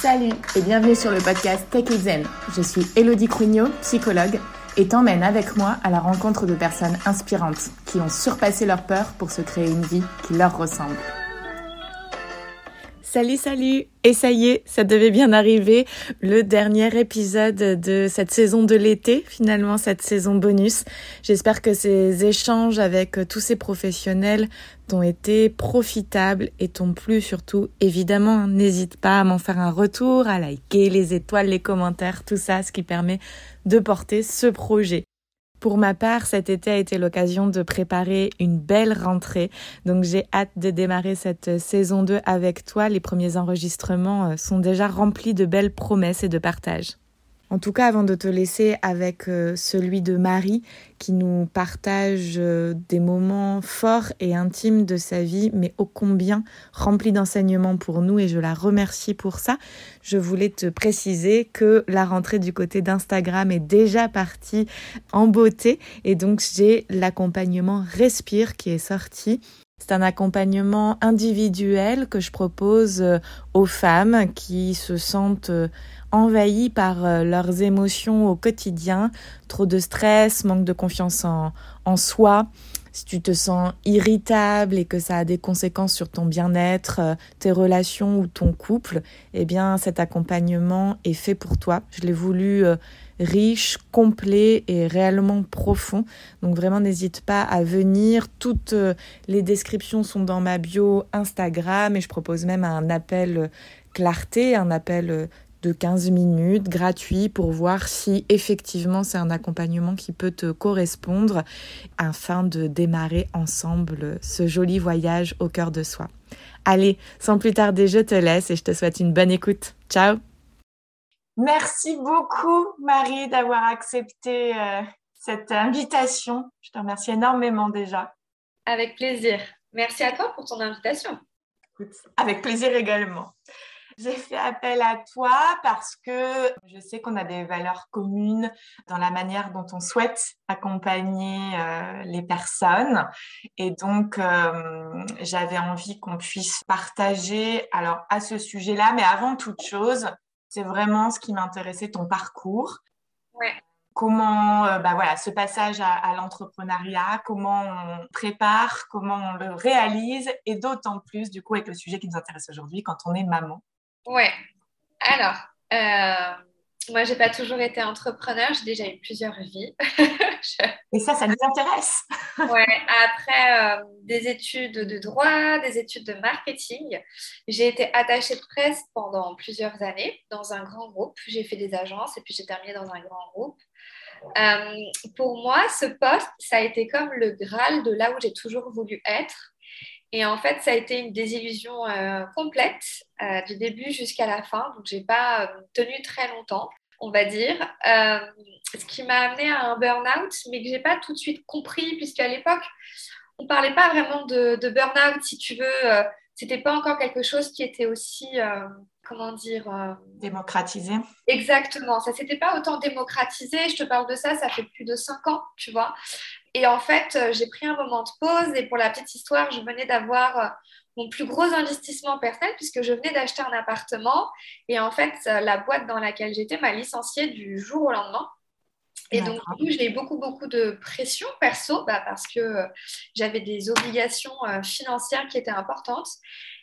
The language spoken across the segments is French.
Salut et bienvenue sur le podcast Tech Zen. Je suis Elodie Crugnot, psychologue, et t'emmène avec moi à la rencontre de personnes inspirantes qui ont surpassé leur peur pour se créer une vie qui leur ressemble. Salut, salut Et ça y est, ça devait bien arriver, le dernier épisode de cette saison de l'été, finalement cette saison bonus. J'espère que ces échanges avec tous ces professionnels t'ont été profitables et t'ont plu surtout. Évidemment, n'hésite pas à m'en faire un retour, à liker les étoiles, les commentaires, tout ça, ce qui permet de porter ce projet. Pour ma part, cet été a été l'occasion de préparer une belle rentrée. Donc j'ai hâte de démarrer cette saison 2 avec toi. Les premiers enregistrements euh, sont déjà remplis de belles promesses et de partage. En tout cas, avant de te laisser avec euh, celui de Marie, qui nous partage euh, des moments forts et intimes de sa vie, mais ô combien remplis d'enseignements pour nous, et je la remercie pour ça, je voulais te préciser que la rentrée du côté d'Instagram est déjà partie en beauté, et donc j'ai l'accompagnement Respire qui est sorti. C'est un accompagnement individuel que je propose euh, aux femmes qui se sentent envahies par euh, leurs émotions au quotidien, trop de stress, manque de confiance en, en soi, si tu te sens irritable et que ça a des conséquences sur ton bien-être, euh, tes relations ou ton couple, eh bien cet accompagnement est fait pour toi. Je l'ai voulu euh, riche, complet et réellement profond. Donc vraiment n'hésite pas à venir. Toutes les descriptions sont dans ma bio Instagram et je propose même un appel clarté, un appel de 15 minutes gratuit pour voir si effectivement c'est un accompagnement qui peut te correspondre afin de démarrer ensemble ce joli voyage au cœur de soi. Allez, sans plus tarder, je te laisse et je te souhaite une bonne écoute. Ciao Merci beaucoup Marie d'avoir accepté euh, cette invitation. Je te remercie énormément déjà. Avec plaisir. Merci à toi pour ton invitation. avec plaisir également. J'ai fait appel à toi parce que je sais qu'on a des valeurs communes dans la manière dont on souhaite accompagner euh, les personnes. Et donc, euh, j'avais envie qu'on puisse partager, alors à ce sujet-là, mais avant toute chose, c'est vraiment ce qui m'intéressait, ton parcours. Ouais comment euh, bah voilà, ce passage à, à l'entrepreneuriat, comment on prépare, comment on le réalise, et d'autant plus du coup avec le sujet qui nous intéresse aujourd'hui quand on est maman. Ouais. Alors, euh, moi, j'ai pas toujours été entrepreneur. J'ai déjà eu plusieurs vies. Et ça, ça nous intéresse. ouais. Après euh, des études de droit, des études de marketing, j'ai été attachée de presse pendant plusieurs années dans un grand groupe. J'ai fait des agences et puis j'ai terminé dans un grand groupe. Euh, pour moi, ce poste, ça a été comme le Graal de là où j'ai toujours voulu être. Et en fait, ça a été une désillusion euh, complète euh, du début jusqu'à la fin. Donc, je n'ai pas euh, tenu très longtemps, on va dire. ce qui m'a amené à un burn-out, mais que je n'ai pas tout de suite compris, puisqu'à l'époque, on ne parlait pas vraiment de, de burn-out, si tu veux. Ce n'était pas encore quelque chose qui était aussi, comment dire... démocratisé. Exactement. Ça ne s'était pas autant démocratisé. Je te parle de ça, ça fait plus de cinq ans, tu vois. Et en fait, euh, j'ai pris un moment de pause et pour la petite histoire, je venais d'avoir euh, mon plus gros investissement personnel puisque je venais d'acheter un appartement et en fait, euh, la boîte dans laquelle j'étais m'a licenciée du jour au lendemain. Et donc, j'ai eu beaucoup, beaucoup de pression perso bah, parce que j'avais des obligations financières qui étaient importantes.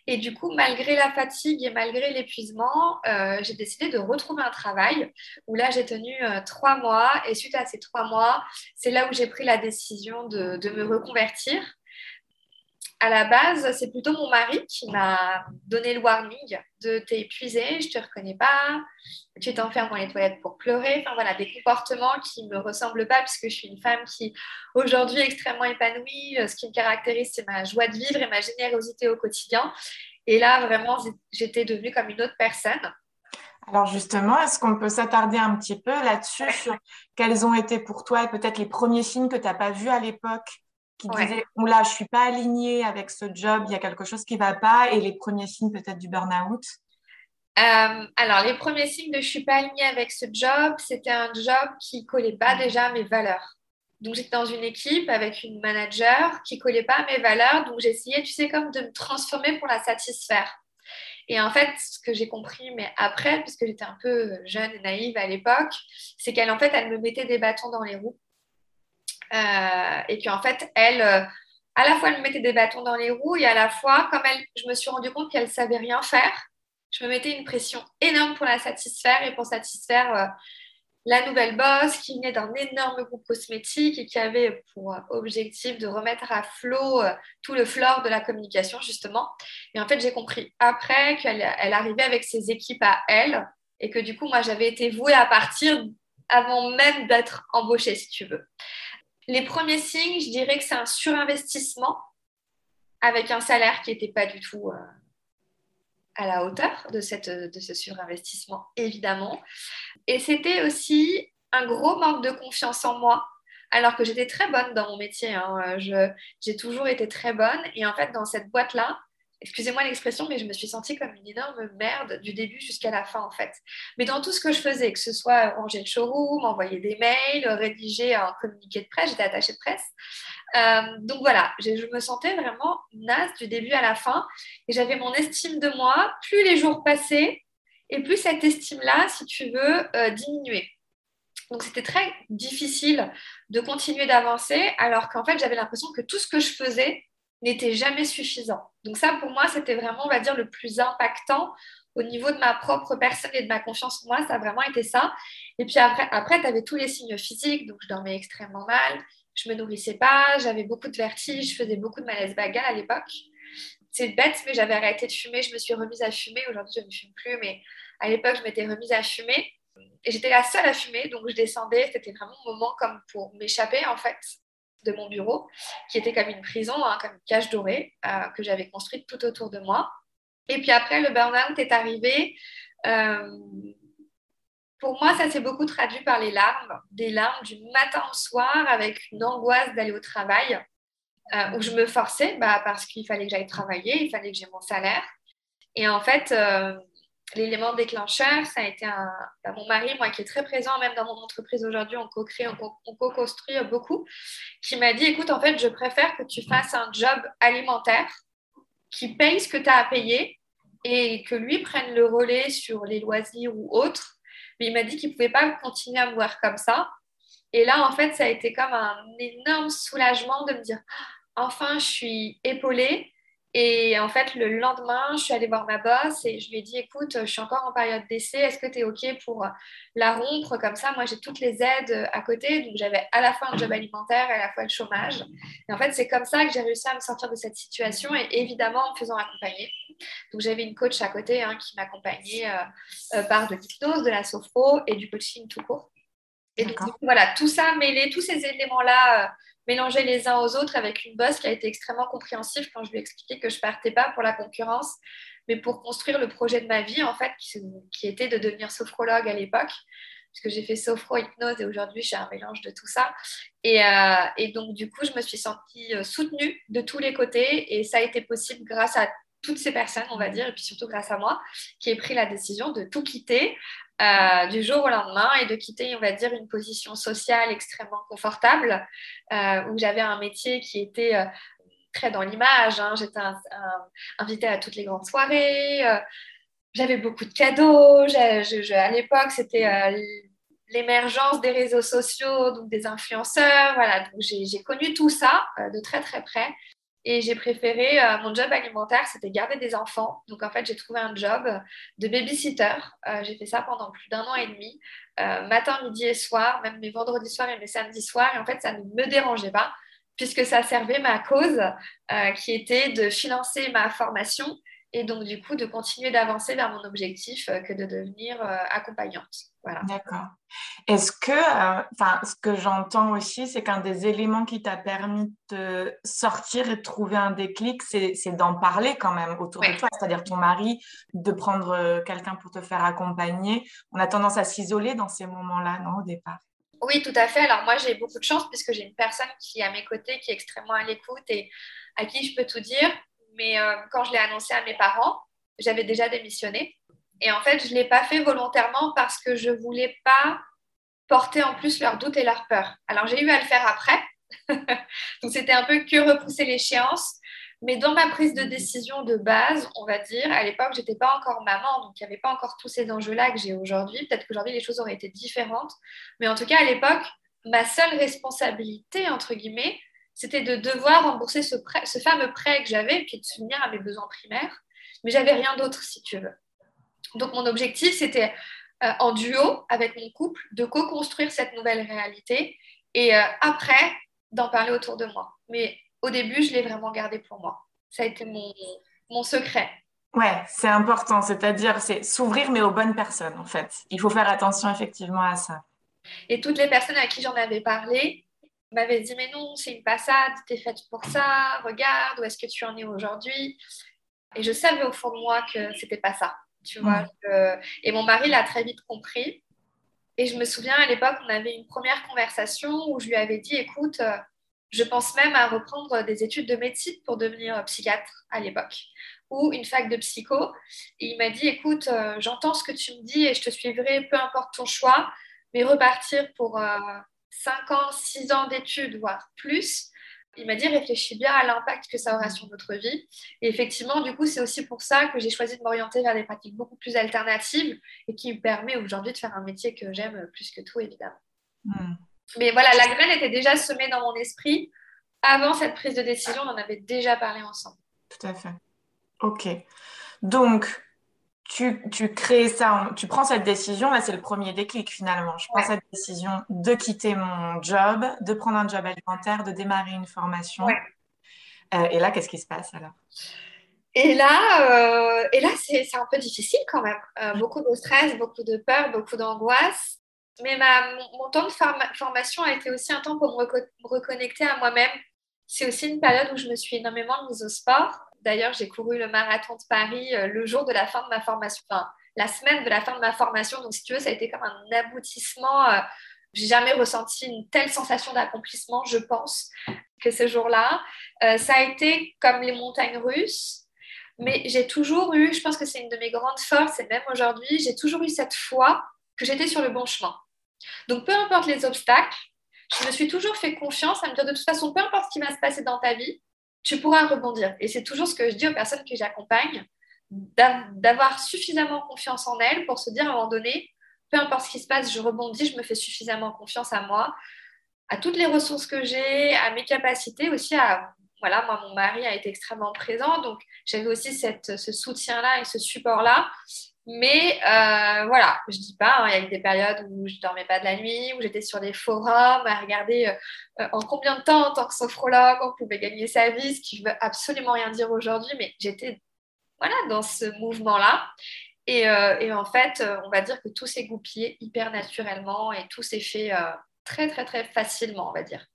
Et du coup, malgré la fatigue et malgré l'épuisement, euh, j'ai décidé de retrouver un travail où là, j'ai tenu euh, trois mois. Et suite à ces trois mois, c'est là où j'ai pris la décision de, de me reconvertir à la base, c'est plutôt mon mari qui m'a donné le warning de t'es épuisé, je te reconnais pas, tu t'enfermes dans les toilettes pour pleurer. Enfin voilà, des comportements qui me ressemblent pas puisque je suis une femme qui aujourd'hui est extrêmement épanouie. Ce qui me caractérise, c'est ma joie de vivre et ma générosité au quotidien. Et là, vraiment, j'étais devenue comme une autre personne. Alors justement, est-ce qu'on peut s'attarder un petit peu là-dessus sur quels ont été pour toi peut-être les premiers signes que tu n'as pas vus à l'époque? Qui disait là je suis pas alignée avec ce job il y a quelque chose qui va pas et les premiers signes peut-être du burn-out? Euh, alors les premiers signes de je suis pas alignée avec ce job c'était un job qui collait pas déjà à mes valeurs. Donc j'étais dans une équipe avec une manager qui collait pas à mes valeurs donc j'essayais tu sais comme de me transformer pour la satisfaire. Et en fait, ce que j'ai compris, mais après, puisque j'étais un peu jeune et naïve à l'époque, c'est qu'elle en fait, elle me mettait des bâtons dans les roues. Euh, et puis en fait, elle, euh, à la fois, elle me mettait des bâtons dans les roues et à la fois, comme elle, je me suis rendu compte qu'elle savait rien faire, je me mettais une pression énorme pour la satisfaire et pour satisfaire euh, la nouvelle boss qui venait d'un énorme groupe cosmétique et qui avait pour objectif de remettre à flot euh, tout le flore de la communication, justement. Et en fait, j'ai compris après qu'elle elle arrivait avec ses équipes à elle et que du coup, moi, j'avais été vouée à partir avant même d'être embauchée, si tu veux. Les premiers signes, je dirais que c'est un surinvestissement avec un salaire qui n'était pas du tout euh, à la hauteur de, cette, de ce surinvestissement, évidemment. Et c'était aussi un gros manque de confiance en moi, alors que j'étais très bonne dans mon métier. Hein. J'ai toujours été très bonne. Et en fait, dans cette boîte-là, excusez-moi l'expression, mais je me suis sentie comme une énorme merde du début jusqu'à la fin, en fait. Mais dans tout ce que je faisais, que ce soit ranger le showroom, envoyer des mails, rédiger un communiqué de presse, j'étais attachée de presse. Euh, donc voilà, je me sentais vraiment naze du début à la fin. Et j'avais mon estime de moi. Plus les jours passaient, et plus cette estime-là, si tu veux, euh, diminuer. Donc c'était très difficile de continuer d'avancer alors qu'en fait j'avais l'impression que tout ce que je faisais n'était jamais suffisant. Donc ça, pour moi, c'était vraiment, on va dire, le plus impactant au niveau de ma propre personne et de ma confiance en moi. Ça a vraiment été ça. Et puis après, après tu avais tous les signes physiques. Donc je dormais extrêmement mal, je me nourrissais pas, j'avais beaucoup de vertiges, je faisais beaucoup de malaise bagal à l'époque. C'est bête, mais j'avais arrêté de fumer, je me suis remise à fumer. Aujourd'hui, je ne fume plus, mais à l'époque, je m'étais remise à fumer. Et j'étais la seule à fumer, donc je descendais. C'était vraiment un moment comme pour m'échapper, en fait de mon bureau, qui était comme une prison, hein, comme une cage dorée euh, que j'avais construite tout autour de moi. Et puis après, le burn-out est arrivé. Euh, pour moi, ça s'est beaucoup traduit par les larmes, des larmes du matin au soir avec une angoisse d'aller au travail, euh, où je me forçais bah, parce qu'il fallait que j'aille travailler, il fallait que j'ai mon salaire. Et en fait, l'élément déclencheur, ça a été un, bah, mon mari, moi qui est très présent même dans mon entreprise aujourd'hui, on co-crée, on co-construit beaucoup, qui m'a dit, écoute, en fait, je préfère que tu fasses un job alimentaire qui paye ce que tu as à payer et que lui prenne le relais sur les loisirs ou autres. Mais il m'a dit qu'il ne pouvait pas continuer à me voir comme ça. Et là, en fait, ça a été comme un énorme soulagement de me dire, enfin, je suis épaulée et en fait, le lendemain, je suis allée voir ma boss et je lui ai dit, écoute, je suis encore en période d'essai, est-ce que tu es OK pour la rompre Comme ça, moi, j'ai toutes les aides à côté. Donc, j'avais à la fois un job alimentaire et à la fois le chômage. Et en fait, c'est comme ça que j'ai réussi à me sortir de cette situation et évidemment en me faisant accompagner. Donc, j'avais une coach à côté hein, qui m'accompagnait euh, euh, par de l'hypnose, de la sophro et du coaching tout court. Et donc, voilà, tout ça mêlé, tous ces éléments-là mélanger les uns aux autres avec une boss qui a été extrêmement compréhensive quand je lui ai expliqué que je partais pas pour la concurrence, mais pour construire le projet de ma vie, en fait, qui, était de devenir sophrologue à l'époque, puisque j'ai fait sophro-hypnose et aujourd'hui, j'ai un mélange de tout ça. Et, euh, et, donc, du coup, je me suis sentie euh, soutenue de tous les côtés et ça a été possible grâce à toutes ces personnes, on va dire, et puis surtout grâce à moi, qui ai pris la décision de tout quitter euh, du jour au lendemain et de quitter, on va dire, une position sociale extrêmement confortable euh, où j'avais un métier qui était euh, très dans l'image. Hein. J'étais invitée à toutes les grandes soirées. j'avais beaucoup de cadeaux. à l'époque, c'était l'émergence des réseaux sociaux, donc des influenceurs. Voilà, j'ai connu tout ça de très très près. Et j'ai préféré, euh, mon job alimentaire, c'était garder des enfants. Donc en fait, j'ai trouvé un job de babysitter. Euh, j'ai fait ça pendant plus d'un an et demi, euh, matin, midi et soir, même mes vendredis soirs et mes samedis soirs. Et en fait, ça ne me dérangeait pas puisque ça servait ma cause qui était de financer ma formation et donc du coup de continuer d'avancer vers mon objectif euh, que de devenir euh, accompagnante. Voilà. D'accord. Est-ce que, euh, enfin, ce que j'entends aussi, c'est qu'un des éléments qui t'a permis de sortir et de trouver un déclic, c'est d'en parler quand même autour de toi, c'est-à-dire ton mari, de prendre quelqu'un pour te faire accompagner. On a tendance à s'isoler dans ces moments-là, non, au départ? Oui, tout à fait. Alors moi, j'ai beaucoup de chance puisque j'ai une personne qui est à mes côtés, qui est extrêmement à l'écoute et à qui je peux tout dire. Mais euh, quand je l'ai annoncé à mes parents, j'avais déjà démissionné. Et en fait, je ne l'ai pas fait volontairement parce que je ne voulais pas porter en plus leurs doutes et leurs peurs. Alors, j'ai eu à le faire après. Donc, c'était un peu que repousser l'échéance. Mais dans ma prise de décision de base, on va dire, à l'époque, j'étais pas encore maman, donc il n'y avait pas encore tous ces enjeux-là que j'ai aujourd'hui. Peut-être qu'aujourd'hui, les choses auraient été différentes. Mais en tout cas, à l'époque, ma seule responsabilité, entre guillemets, c'était de devoir rembourser ce, ce fameux prêt que j'avais, puis de subvenir à mes besoins primaires. Mais j'avais rien d'autre, si tu veux. Donc, mon objectif, c'était euh, en duo avec mon couple de co-construire cette nouvelle réalité et euh, après d'en parler autour de moi. Mais au début, je l'ai vraiment gardé pour moi. Ça a été mon, mon secret. Ouais, c'est important. C'est-à-dire, c'est s'ouvrir, mais aux bonnes personnes, en fait. Il faut faire attention effectivement à ça. Et toutes les personnes à qui j'en avais parlé m'avaient dit Mais non, c'est une passade, t'es faite pour ça, regarde, où est-ce que tu en es aujourd'hui? Et je savais au fond de moi que c'était pas ça. Tu vois, mm. Et mon mari l'a très vite compris. Et je me souviens à l'époque, on avait une première conversation où je lui avais dit Écoute, euh, je pense même à reprendre des études de médecine pour devenir psychiatre à l'époque ou une fac de psycho. Et il m'a dit, écoute, euh, j'entends ce que tu me dis et je te suivrai, peu importe ton choix, mais repartir pour 5 euh, ans, 6 ans d'études, voire plus. Il m'a dit, réfléchis bien à l'impact que ça aura sur notre vie. Et effectivement, du coup, c'est aussi pour ça que j'ai choisi de m'orienter vers des pratiques beaucoup plus alternatives et qui me permet aujourd'hui de faire un métier que j'aime plus que tout, évidemment. Hmm. Mais voilà, la graine était déjà semée dans mon esprit. Avant cette prise de décision, on en avait déjà parlé ensemble. Tout à fait. Ok. Donc, tu, tu, crées ça, tu prends cette décision, là c'est le premier déclic finalement. Je prends cette décision de quitter mon job, de prendre un job alimentaire, de démarrer une formation. Euh, et là, qu'est-ce qui se passe alors? Et là, euh, et là c'est un peu difficile quand même. Euh, beaucoup de stress, beaucoup de peur, beaucoup d'angoisse. Mais ma, mon, temps de formation a été aussi un temps pour me, me reconnecter à moi-même. C'est aussi une période où je me suis énormément mise au sport. D'ailleurs, j'ai couru le marathon de Paris euh, le jour de la fin de ma formation, enfin, la semaine de la fin de ma formation. Donc, si tu veux, ça a été comme un aboutissement. Euh, j'ai jamais ressenti une telle sensation d'accomplissement, je pense, que ce jour-là. Euh, ça a été comme les montagnes russes. Mais j'ai toujours eu, je pense que c'est une de mes grandes forces, et même aujourd'hui, j'ai toujours eu cette foi que j'étais sur le bon chemin. Donc, peu importe les obstacles, je me suis toujours fait confiance à me dire de toute façon, peu importe ce qui va se passer dans ta vie, tu pourras rebondir. Et c'est toujours ce que je dis aux personnes que j'accompagne, d'avoir suffisamment confiance en elles pour se dire à un moment donné, peu importe ce qui se passe, je rebondis, je me fais suffisamment confiance à moi, à toutes les ressources que j'ai, à mes capacités, aussi à... Voilà, moi, mon mari a été extrêmement présent, donc j'avais aussi cette, ce soutien-là et ce support-là. Mais euh, voilà, je dis pas, hein, il y a eu des périodes où je dormais pas de la nuit, où j'étais sur des forums à regarder euh, euh, en combien de temps, en tant que sophrologue, on pouvait gagner sa vie, ce qui veut absolument rien dire aujourd'hui, mais j'étais voilà, dans ce mouvement-là. Et, en fait, on va dire que tout s'est goupillé hyper naturellement et tout s'est fait très, très, très facilement, on va dire.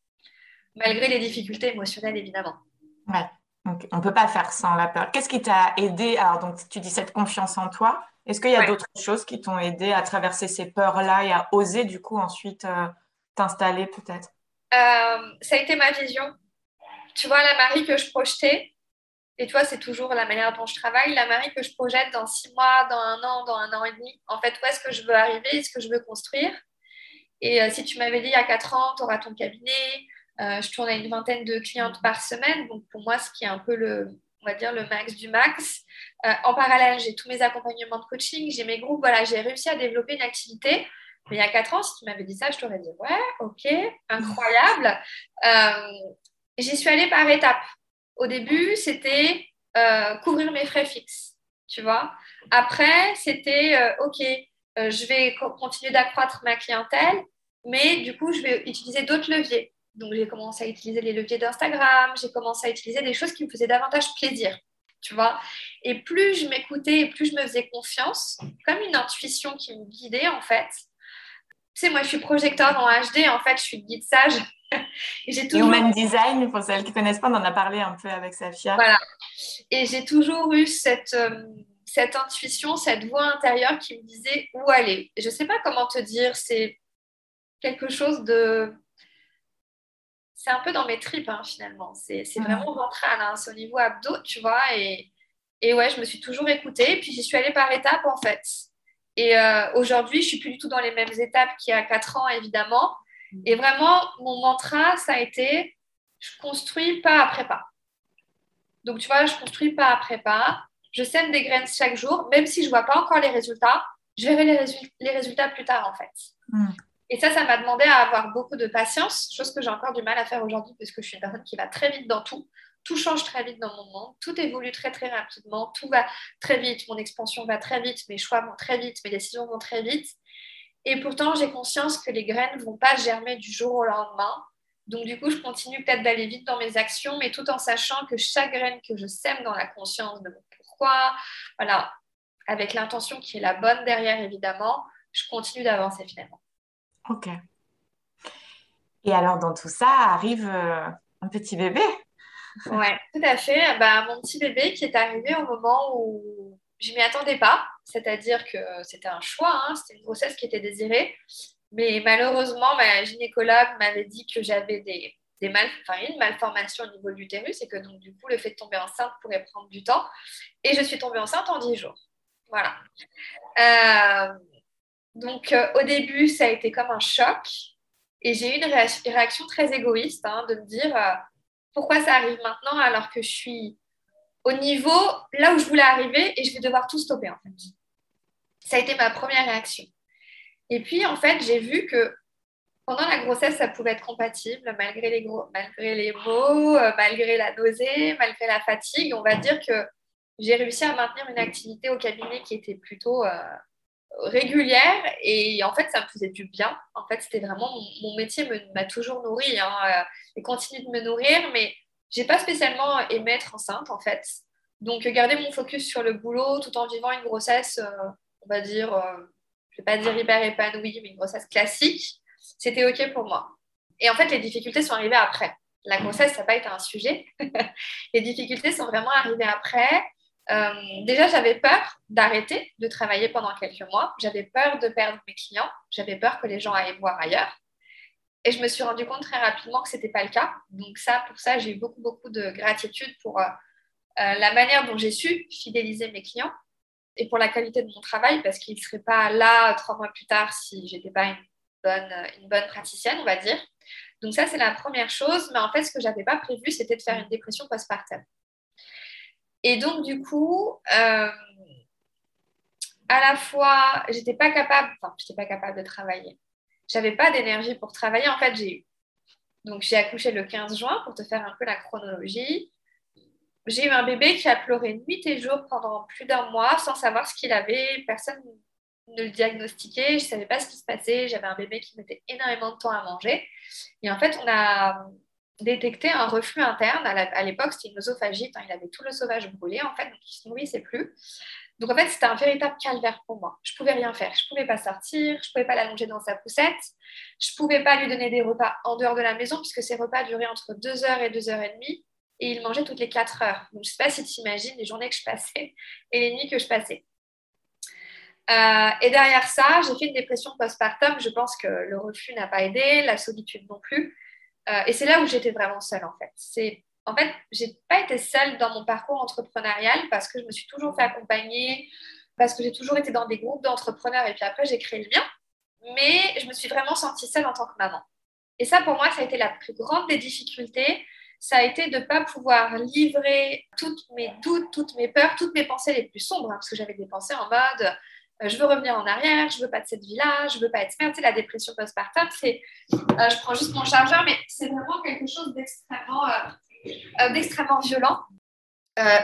Malgré les difficultés émotionnelles, évidemment. Ouais. on ne peut pas faire sans la peur. Qu'est-ce qui t'a aidé? Alors, donc, tu dis cette confiance en toi. Est-ce qu'il y a d'autres choses qui t'ont aidé à traverser ces peurs-là et à oser du coup ensuite euh, t'installer peut-être? Euh, Ça a été ma vision. Tu vois, la Marie que je projetais, et toi, c'est toujours la manière dont je travaille, la Marie que je projette dans six mois, dans un an, dans un an et demi. En fait, où est-ce que je veux arriver, ce que je veux construire? Et euh, si tu m'avais dit il y a quatre ans, tu auras ton cabinet, je tourne à une vingtaine de clientes par semaine. Donc pour moi, ce qui est un peu le, on va dire, le max du max. Euh, en parallèle, j'ai tous mes accompagnements de coaching, j'ai mes groupes. Voilà, j'ai réussi à développer une activité. Mais il y a quatre ans, si tu m'avais dit ça, je t'aurais dit ouais, ok, incroyable. Euh, j'y suis allée par étapes. Au début, c'était euh, couvrir mes frais fixes, tu vois. Après, c'était ok, je vais continuer d'accroître ma clientèle, mais du coup, je vais utiliser d'autres leviers. Donc, j'ai commencé à utiliser les leviers d'Instagram, j'ai commencé à utiliser des choses qui me faisaient davantage plaisir, tu vois. Et plus je m'écoutais et plus je me faisais confiance, comme une intuition qui me guidait, en fait. Tu sais, moi, je suis projecteur en HD, en fait, je suis guide sage. et j'ai toujours... Human Design, pour celles qui ne connaissent pas, on en a parlé un peu avec Safia. Voilà. Et j'ai toujours eu cette, euh, cette intuition, cette voix intérieure qui me disait où aller? Je ne sais pas comment te dire, c'est quelque chose de c'est un peu dans mes tripes hein, finalement. C'est vraiment ventral, hein, c'est au niveau abdos, tu vois. Et, et ouais, je me suis toujours écoutée. Puis j'y suis allée par étapes en fait. Et euh, aujourd'hui, je suis plus du tout dans les mêmes étapes qu'il y a quatre ans, évidemment. Mm. Et vraiment, mon mantra, ça a été je construis pas après pas. Donc, tu vois, je construis pas après pas. Je sème des graines chaque jour, même si je vois pas encore les résultats. Je verrai les, résultats plus tard, en fait. Hmm. Et ça, ça m'a demandé à avoir beaucoup de patience, chose que j'ai encore du mal à faire aujourd'hui parce que je suis une personne qui va très vite dans tout. Tout change très vite dans mon monde, tout évolue très très rapidement, tout va très vite, mon expansion va très vite, mes choix vont très vite, mes décisions vont très vite. Et pourtant, j'ai conscience que les graines ne vont pas germer du jour au lendemain. Donc, du coup, je continue peut-être d'aller vite dans mes actions, mais tout en sachant que chaque graine que je sème dans la conscience de mon pourquoi, voilà, avec l'intention qui est la bonne derrière, évidemment, je continue d'avancer finalement. Ok. Et alors, dans tout ça, arrive euh, un petit bébé. Oui, tout à fait. Bah, mon petit bébé qui est arrivé au moment où je m'y attendais pas. C'est-à-dire que c'était un choix, hein, c'était une grossesse qui était désirée. Mais malheureusement, ma gynécologue m'avait dit que j'avais des, mal, une malformation au niveau de l'utérus et que donc, du coup, le fait de tomber enceinte pourrait prendre du temps. Et je suis tombée enceinte en 10 jours. Voilà. Euh, donc, euh, au début, ça a été comme un choc. Et j'ai eu une réaction très égoïste hein, de me dire euh, pourquoi ça arrive maintenant alors que je suis au niveau là où je voulais arriver et je vais devoir tout stopper en fait. Ça a été ma première réaction. Et puis, en fait, j'ai vu que pendant la grossesse, ça pouvait être compatible malgré les, gros, malgré les maux, euh, malgré la nausée, malgré la fatigue. On va dire que j'ai réussi à maintenir une activité au cabinet qui était plutôt régulière et en fait ça me faisait du bien. En fait c'était vraiment mon, métier m'a toujours nourri hein, euh, et continue de me nourrir mais j'ai pas spécialement aimé être enceinte en fait. Donc garder mon focus sur le boulot tout en vivant une grossesse euh, on va dire euh, je vais pas dire hyper épanouie mais une grossesse classique c'était ok pour moi. Et en fait les difficultés sont arrivées après. La grossesse ça n'a pas été un sujet. Les difficultés sont vraiment arrivées après euh, déjà, j'avais peur d'arrêter de travailler pendant quelques mois. J'avais peur de perdre mes clients. J'avais peur que les gens aillent voir ailleurs. Et je me suis rendu compte très rapidement que ce n'était pas le cas. Donc ça, pour ça, j'ai eu beaucoup, beaucoup de gratitude pour euh, euh, la manière dont j'ai su fidéliser mes clients et pour la qualité de mon travail parce qu'ils ne seraient pas là trois mois plus tard si je n'étais pas une bonne, une bonne praticienne, on va dire. Donc ça, c'est la première chose. Mais en fait, ce que je n'avais pas prévu, c'était de faire une dépression postpartum. Et donc, du coup, euh, à la fois, j'étais pas capable, enfin, j'étais pas capable de travailler. J'avais pas d'énergie pour travailler. En fait, j'ai eu. Donc, j'ai accouché le 15 juin pour te faire un peu la chronologie. J'ai eu un bébé qui a pleuré nuit et jour pendant plus d'un mois sans savoir ce qu'il avait. Personne ne le diagnostiquait. Je savais pas ce qui se passait. J'avais un bébé qui mettait énormément de temps à manger. Et en fait, on a détecté un reflux interne. À l'époque, c'était une oesophagite. Hein. il avait tout le sauvage brûlé, en fait, donc il se nourrissait plus. Donc, en fait, c'était un véritable calvaire pour moi. Je ne pouvais rien faire. Je ne pouvais pas sortir. Je ne pouvais pas l'allonger dans sa poussette. Je ne pouvais pas lui donner des repas en dehors de la maison, puisque ces repas duraient entre 2 heures et 2 heures et demie. Et il mangeait toutes les 4 heures. Donc, je sais pas si tu imagines les journées que je passais et les nuits que je passais. Euh, et derrière ça, j'ai fait une dépression postpartum. Je pense que le reflux n'a pas aidé, la solitude non plus. Euh, et c'est là où j'étais vraiment seule, en fait. C'est, en fait, j'ai pas été seule dans mon parcours entrepreneurial parce que je me suis toujours fait accompagner, parce que j'ai toujours été dans des groupes d'entrepreneurs et puis après, j'ai créé le mien. Mais je me suis vraiment sentie seule en tant que maman. Et ça, pour moi, ça a été la plus grande des difficultés. Ça a été de ne pas pouvoir livrer toutes mes doutes, toutes mes peurs, toutes mes pensées les plus sombres, hein, parce que j'avais des pensées en mode euh, je veux revenir en arrière, je veux pas de cette vie-là, je veux pas être mère. Tu sais, la dépression postpartum, c'est, euh, je prends juste mon chargeur, mais c'est vraiment quelque chose d'extrêmement, euh, d'extrêmement violent,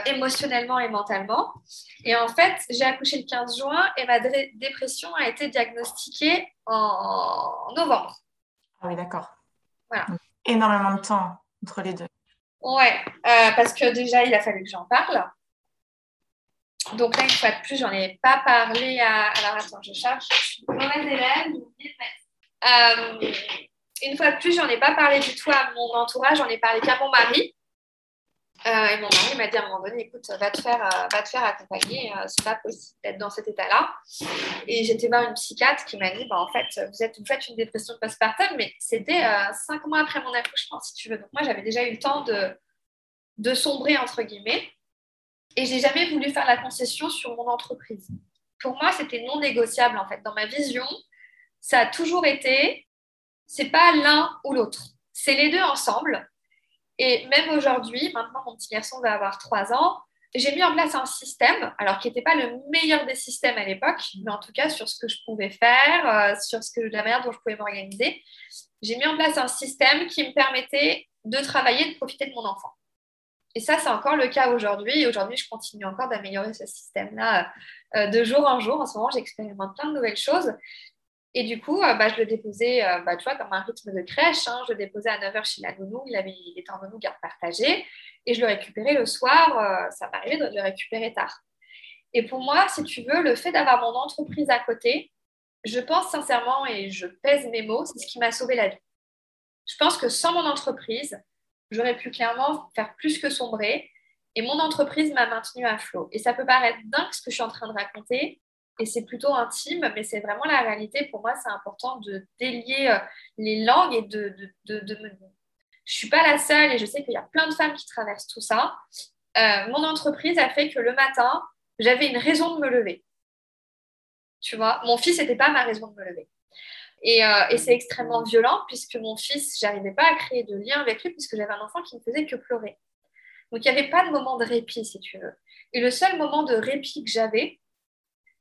émotionnellement et mentalement. Et en fait, j'ai accouché le 15 juin et ma dépression a été diagnostiquée en novembre. Ah oui, d'accord. Voilà. Énormément de temps entre les deux. Ouais, parce que déjà, il a fallu que j'en parle. Donc là, une fois de plus, j'en ai pas parlé à. Alors attends, je cherche. Je suis une mauvaise élève. Euh, une fois de plus, j'en ai pas parlé du tout à mon entourage. J'en ai parlé qu'à mon mari. Euh, et mon mari m'a dit à un moment donné, écoute, va te faire, euh, va te faire accompagner. c'est pas possible d'être dans cet état-là. Et j'étais voir une psychiatre qui m'a dit, bah, en fait, vous, êtes, vous faites une dépression postpartum, mais c'était cinq mois après mon accouchement, si tu veux. Donc moi, j'avais déjà eu le temps de, de sombrer entre guillemets. Et j'ai jamais voulu faire la concession sur mon entreprise. Pour moi, c'était non négociable en fait. Dans ma vision, ça a toujours été, c'est pas l'un ou l'autre, c'est les deux ensemble. Et même aujourd'hui, maintenant mon petit garçon va avoir 3 ans, j'ai mis en place un système, alors qui n'était pas le meilleur des systèmes à l'époque, mais en tout cas sur ce que je pouvais faire, euh, sur la manière dont je pouvais m'organiser, j'ai mis en place un système qui me permettait de travailler de profiter de mon enfant. Et ça, c'est encore le cas aujourd'hui. Aujourd'hui, je continue encore d'améliorer ce système-là euh, de jour en jour. En ce moment, j'expérimente plein de nouvelles choses. Et du coup, euh, bah, je le déposais, euh, bah, tu vois, comme un rythme de crèche. Hein. je le déposais à 9h chez la nounou. Il, avait, il était en nounou garde partagée. Et je le récupérais le soir. ça m'arrivait de le récupérer tard. Et pour moi, si tu veux, le fait d'avoir mon entreprise à côté, je pense sincèrement, et je pèse mes mots, c'est ce qui m'a sauvé la vie. Je pense que sans mon entreprise, j'aurais pu clairement faire plus que sombrer. Et mon entreprise m'a maintenue à flot. Et ça peut paraître dingue ce que je suis en train de raconter. Et c'est plutôt intime, mais c'est vraiment la réalité. Pour moi, c'est important de délier euh, les langues et de, de, de, me... Je ne suis pas la seule et je sais qu'il y a plein de femmes qui traversent tout ça. Euh, mon entreprise a fait que le matin, j'avais une raison de me lever. Tu vois, mon fils n'était pas ma raison de me lever. Euh, et, c'est extrêmement violent puisque mon fils, j'arrivais pas à créer de lien avec lui puisque j'avais un enfant qui ne faisait que pleurer. Donc il n'y avait pas de moment de répit, si tu veux. Et le seul moment de répit que j'avais,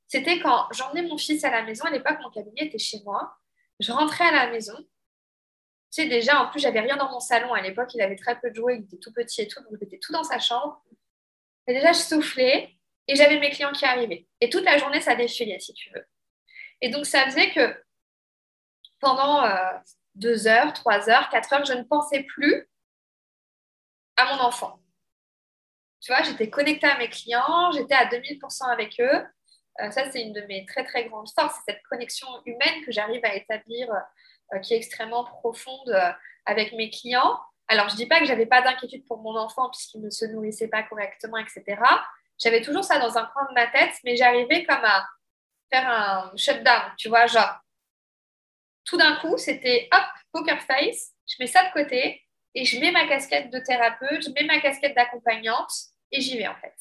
c'était quand j'emmenais mon fils à la maison. À l'époque, mon cabinet était chez moi. Je rentrais à la maison. Tu sais, déjà, en plus, j'avais rien dans mon salon. À l'époque, il avait très peu de jouets, il était tout petit et tout, donc j'étais tout dans sa chambre. Et déjà, je soufflais et j'avais mes clients qui arrivaient. Et toute la journée, ça défilait, si tu veux. Et donc, ça faisait que pendant euh, deux heures, trois heures, quatre heures, je ne pensais plus à mon enfant. Tu vois, j'étais connectée à mes clients, j'étais à 2000% avec eux. Euh, ça, c'est une de mes très, très grandes forces, c'est cette connexion humaine que j'arrive à établir, euh, qui est extrêmement profonde avec mes clients. Alors, je ne dis pas que je n'avais pas d'inquiétude pour mon enfant puisqu'il ne se nourrissait pas correctement, etc. J'avais toujours ça dans un coin de ma tête, mais j'arrivais comme à faire un shutdown, tu vois, genre, tout d'un coup, c'était hop, poker face, je mets ça de côté et je mets ma casquette de thérapeute, je mets ma casquette d'accompagnante et j'y vais en fait.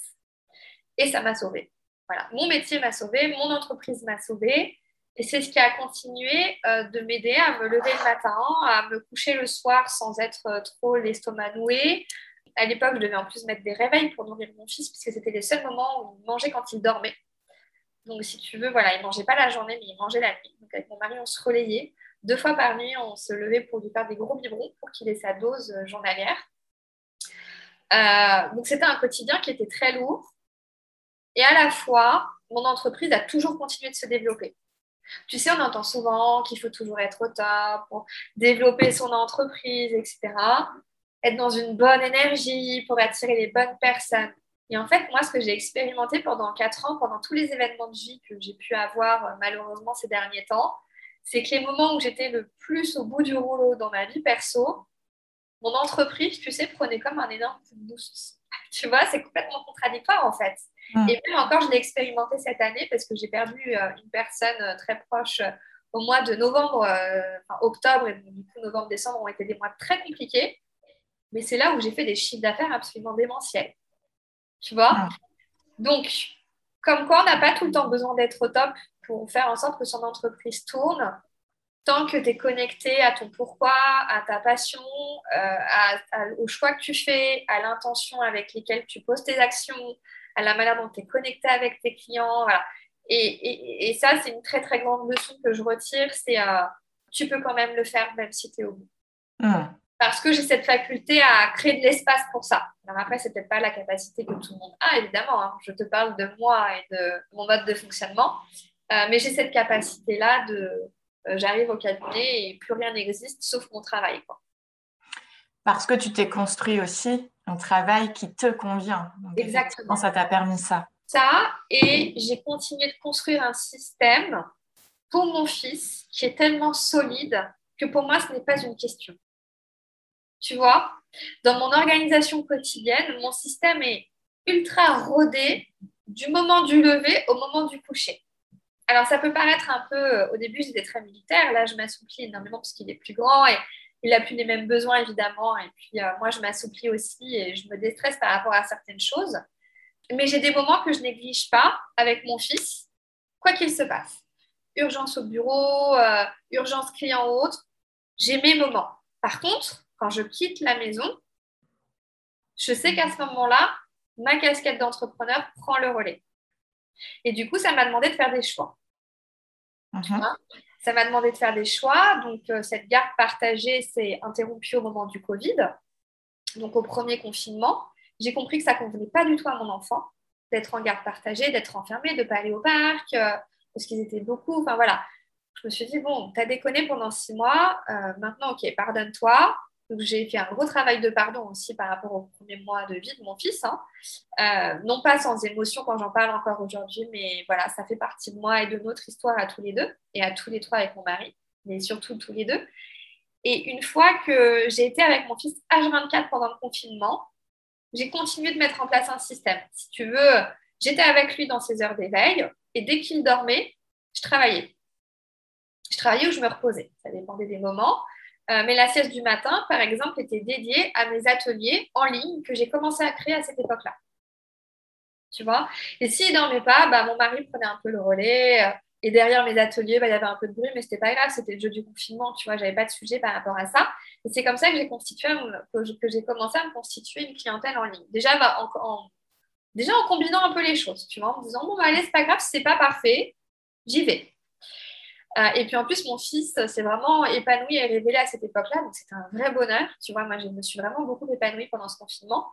Et ça m'a sauvée. Voilà, mon métier m'a sauvée, mon entreprise m'a sauvée. Et c'est ce qui a continué euh, de m'aider à me lever le matin, à me coucher le soir sans être euh, trop l'estomac noué. À l'époque, je devais en plus mettre des réveils pour nourrir mon fils, puisque c'était les seuls moments où il mangeait quand il dormait. Donc, si tu veux, voilà, il mangeait pas la journée, mais il mangeait la nuit. Donc, avec mon mari, on se relayait. Deux fois par nuit, on se levait pour lui faire des gros biberons pour qu'il ait sa dose euh, journalière. Euh, donc, c'était un quotidien qui était très lourd. Et à la fois, mon entreprise a toujours continué de se développer. Tu sais, on entend souvent qu'il faut toujours être au top pour développer son entreprise, etc. Être dans une bonne énergie pour attirer les bonnes personnes. Et en fait, moi, ce que j'ai expérimenté pendant quatre ans, pendant tous les événements de vie que j'ai pu avoir euh, malheureusement ces derniers temps, c'est que les moments où j'étais le plus au bout du rouleau dans ma vie perso, mon entreprise, tu sais, prenait comme un énorme boost. Tu vois, c'est complètement contradictoire en fait. Mm. Et même encore, je l'ai expérimenté cette année parce que j'ai perdu euh, une personne euh, très proche au mois de novembre, enfin, octobre et du coup novembre-décembre ont été des mois très compliqués. Mais c'est là où j'ai fait des chiffres d'affaires absolument démentiels. Tu vois Donc, comme quoi on n'a pas tout le temps besoin d'être au top pour faire en sorte que son entreprise tourne, tant que tu es connecté à ton pourquoi, à ta passion, euh, au choix que tu fais, à l'intention avec lesquelles tu poses tes actions, à la manière dont tu es connecté avec tes clients. Et, ça, c'est une très, très grande leçon que je retire, c'est euh, tu peux quand même le faire même si tu es au bout. Mmh parce que j'ai cette faculté à créer de l'espace pour ça. Alors après, c'est peut-être pas la capacité que tout le monde a, évidemment. Hein. Je te parle de moi et de mon mode de fonctionnement, euh, mais j'ai cette capacité-là de, euh, j'arrive au cabinet et plus rien n'existe sauf mon travail. Parce que tu t'es construit aussi un travail qui te convient. Exactement. Ça t'a permis ça. Ça, et j'ai continué de construire un système pour mon fils qui est tellement solide que pour moi, ce n'est pas une question. Tu vois, dans mon organisation quotidienne, mon système est ultra rodé du moment du lever au moment du coucher. Alors, ça peut paraître un peu, euh, au début, j'étais très militaire. Là, je m'assouplis énormément parce qu'il est plus grand et il n'a plus les mêmes besoins, évidemment. Et puis, euh, moi, je m'assouplis aussi et je me déstresse par rapport à certaines choses. Mais j'ai des moments que je néglige pas avec mon fils, quoi qu'il se passe. Urgence au bureau, euh, urgence client ou autre, j'ai mes moments. Par contre, quand je quitte la maison, je sais qu'à ce moment-là, ma casquette d'entrepreneur prend le relais. Et du coup, ça m'a demandé de faire des choix. Mhm. Ça m'a demandé de faire des choix. Donc, euh, cette garde partagée s'est interrompue au moment du Covid, donc au premier confinement. J'ai compris que ça ne convenait pas du tout à mon enfant d'être en garde partagée, d'être enfermé, de ne pas aller au parc, euh, parce qu'ils étaient beaucoup. Enfin, voilà. Je me suis dit, bon, tu as déconné pendant six mois. Euh, maintenant, OK, pardonne-toi. Donc, j'ai fait un gros travail de pardon aussi par rapport au premier mois de vie de mon fils. Hein. Euh, non pas sans émotion quand j'en parle encore aujourd'hui, mais voilà, ça fait partie de moi et de notre histoire à tous les deux, et à tous les trois avec mon mari, mais surtout tous les deux. Et une fois que j'ai été avec mon fils H24 pendant le confinement, j'ai continué de mettre en place un système. Si tu veux, j'étais avec lui dans ses heures d'éveil, et dès qu'il dormait, je travaillais. Je travaillais ou je me reposais. Ça dépendait des moments. Euh, mais la sieste du matin, par exemple, était dédiée à mes ateliers en ligne que j'ai commencé à créer à cette époque-là. Tu vois? Et s'il ne dormait pas, bah, mon mari prenait un peu le relais. Euh, et derrière mes ateliers, bah, il y avait un peu de bruit, mais ce n'était pas grave, c'était le jeu du confinement, tu vois, j'avais pas de sujet par rapport à ça. Et c'est comme ça que j'ai constitué, que j'ai commencé à me constituer une clientèle en ligne. Déjà, bah, en, déjà en combinant un peu les choses, tu vois, en me disant, bon, bah, allez, c'est pas grave, c'est pas parfait, j'y vais. Euh, et puis en plus, mon fils s'est vraiment épanoui et révélé à cette époque-là. Donc c'était un vrai bonheur. Tu vois, moi, je me suis vraiment beaucoup épanouie pendant ce confinement.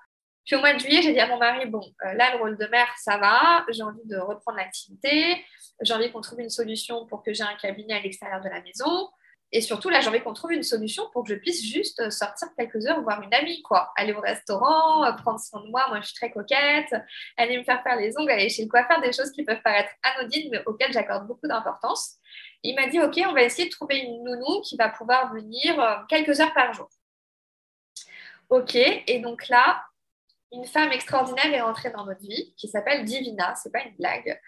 Puis au mois de juillet, j'ai dit à mon mari, bon, euh, là, le rôle de mère, ça va. J'ai envie de reprendre l'activité. J'ai envie qu'on trouve une solution pour que j'ai un cabinet à l'extérieur de la maison. Et surtout, là, j'ai envie qu'on trouve une solution pour que je puisse juste sortir quelques heures voir une amie, quoi. Aller au restaurant, prendre soin de moi. Moi, je suis très coquette. Aller me faire faire les ongles, aller chez le coiffeur, des choses qui peuvent paraître anodines, mais auxquelles j'accorde beaucoup d'importance. Il m'a dit, OK, on va essayer de trouver une nounou qui va pouvoir venir euh, quelques heures par jour. OK, et donc là, une femme extraordinaire est rentrée dans notre vie qui s'appelle Divina, c'est pas une blague.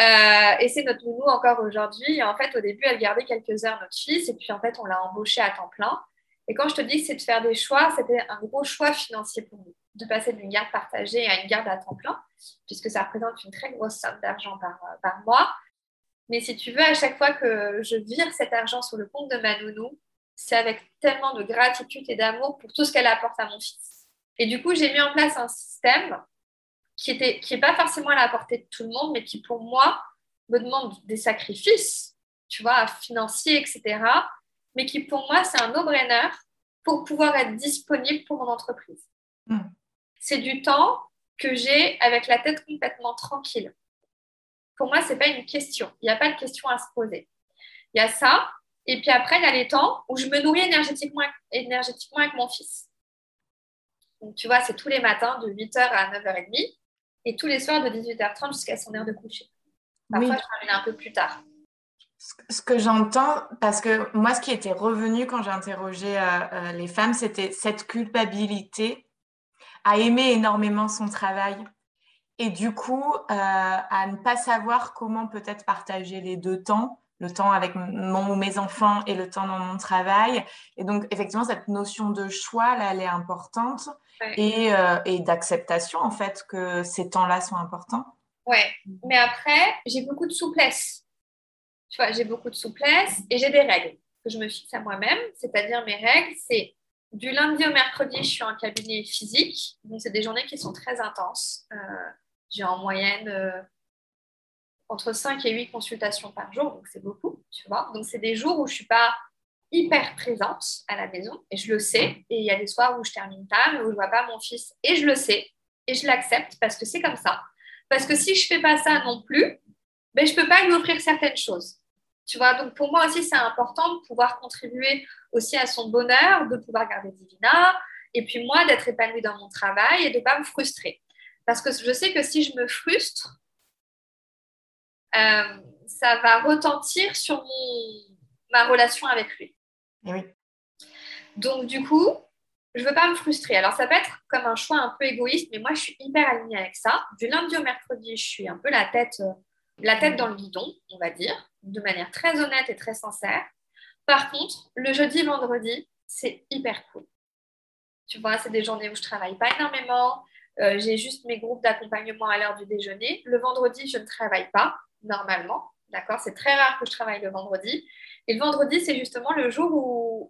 Euh, et c'est notre nounou encore aujourd'hui. En fait, au début, elle gardait quelques heures notre fils, et puis en fait, on l'a embauchée à temps plein. Et quand je te dis que c'est de faire des choix, c'était un gros choix financier pour nous, de passer d'une garde partagée à une garde à temps plein, puisque ça représente une très grosse somme d'argent par, euh, par mois. Mais si tu veux, à chaque fois que je vire cet argent sur le compte de ma nounou, c'est avec tellement de gratitude et d'amour pour tout ce qu'elle apporte à mon fils. Et du coup, j'ai mis en place un système qui n'est qui est pas forcément à la portée de tout le monde, mais qui pour moi me demande des sacrifices, tu vois, financiers, etc. Mais qui pour moi, c'est un no-brainer pour pouvoir être disponible pour mon entreprise. Hmm. C'est du temps que j'ai avec la tête complètement tranquille pour moi, ce n'est pas une question. Il n'y a pas de question à se poser. Il y a ça. Et puis après, il y a les temps où je me nourris énergétiquement, énergétiquement avec mon fils. Donc, tu vois, c'est tous les matins de 8h à 9h30 et tous les soirs de 18h30 jusqu'à son heure de coucher. Parfois, je termine un peu plus tard. Ce que j'entends, parce que moi, ce qui était revenu quand j'ai interrogé euh, euh, les femmes, c'était cette culpabilité à aimer énormément son travail, et du coup, euh, à ne pas savoir comment peut-être partager les deux temps, le temps avec mon, mes enfants et le temps dans mon travail. Et donc, effectivement, cette notion de choix, là, elle est importante et, euh, et d'acceptation, en fait, que ces temps-là sont importants. Ouais, mais après, j'ai beaucoup de souplesse. Tu vois, j'ai beaucoup de souplesse et j'ai des règles que je me fixe à moi-même. C'est-à-dire, mes règles, c'est du lundi au mercredi, je suis en cabinet physique. Donc, c'est des journées qui sont très intenses. Euh, j'ai en moyenne euh, entre 5 et 8 consultations par jour, donc c'est beaucoup, tu vois. Donc, c'est des jours où je ne suis pas hyper présente à la maison, et je le sais. Et il y a des soirs où je termine tard, où je ne vois pas mon fils, et je le sais, et je l'accepte parce que c'est comme ça. Parce que si je ne fais pas ça non plus, ben, je ne peux pas lui offrir certaines choses. Tu vois, donc pour moi aussi, c'est important de pouvoir contribuer aussi à son bonheur, de pouvoir garder Divina, et puis moi, d'être épanouie dans mon travail et de ne pas me frustrer. Parce que je sais que si je me frustre, euh, ça va retentir sur ma relation avec lui. Eh Donc, du coup, je ne veux pas me frustrer. Alors, ça peut être comme un choix un peu égoïste, mais moi, je suis hyper alignée avec ça. Du lundi au mercredi, je suis un peu la tête, euh, la tête dans le guidon, on va dire, de manière très honnête et très sincère. Par contre, le jeudi, vendredi, c'est hyper cool. Tu vois, c'est des journées où je travaille pas énormément. Euh, j'ai juste mes groupes d'accompagnement à l'heure du déjeuner. Le vendredi, je ne travaille pas, normalement. D'accord C'est très rare que je travaille le vendredi. Et le vendredi, c'est justement le jour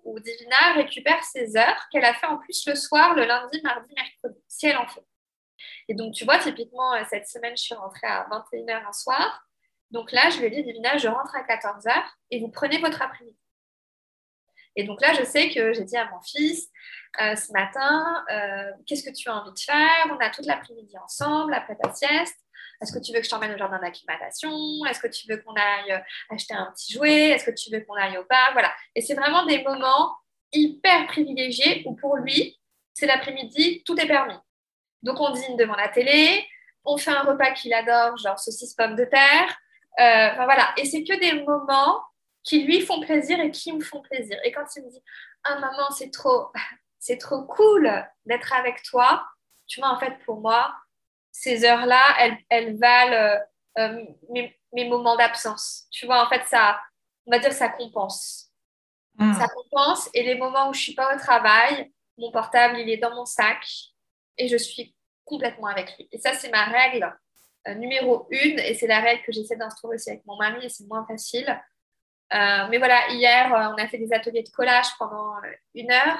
où, Divina récupère ses heures qu'elle a fait en plus le soir, le lundi, mardi, mercredi, si elle en fait. Et donc, tu vois, typiquement, euh, cette semaine, je suis rentrée à 21h un soir. Donc là, je lui ai dit, Divina, je rentre à 14h et vous prenez votre après-midi. Et donc là, je sais que j'ai dit à mon fils euh, ce matin, euh, qu'est-ce que tu as envie de faire? On a toute l'après-midi ensemble, après ta sieste. Est-ce que tu veux que je t'emmène au jardin d'acclimatation? Est-ce que tu veux qu'on aille euh, acheter un petit jouet? Est-ce que tu veux qu'on aille au parc Voilà. Et c'est vraiment des moments hyper privilégiés où pour lui, c'est l'après-midi, tout est permis. Donc on dîne devant la télé, on fait un repas qu'il adore, genre saucisse pommes de terre. enfin voilà. Et c'est que des moments qui lui font plaisir et qui me font plaisir. Et quand il me dit Ah maman, c'est trop, c'est trop cool d'être avec toi, tu vois, en fait, pour moi, ces heures-là, elles, elles valent euh, euh, mes, mes, moments d'absence. Tu vois, en fait, ça, on va dire, ça compense. Hmm. Ça compense. Et les moments où je suis pas au travail, mon portable, il est dans mon sac et je suis complètement avec lui. Et ça, c'est ma règle euh, numéro une et c'est la règle que j'essaie d'instaurer aussi avec mon mari et c'est moins facile. Euh, mais voilà, hier, on a fait des ateliers de collage pendant une heure.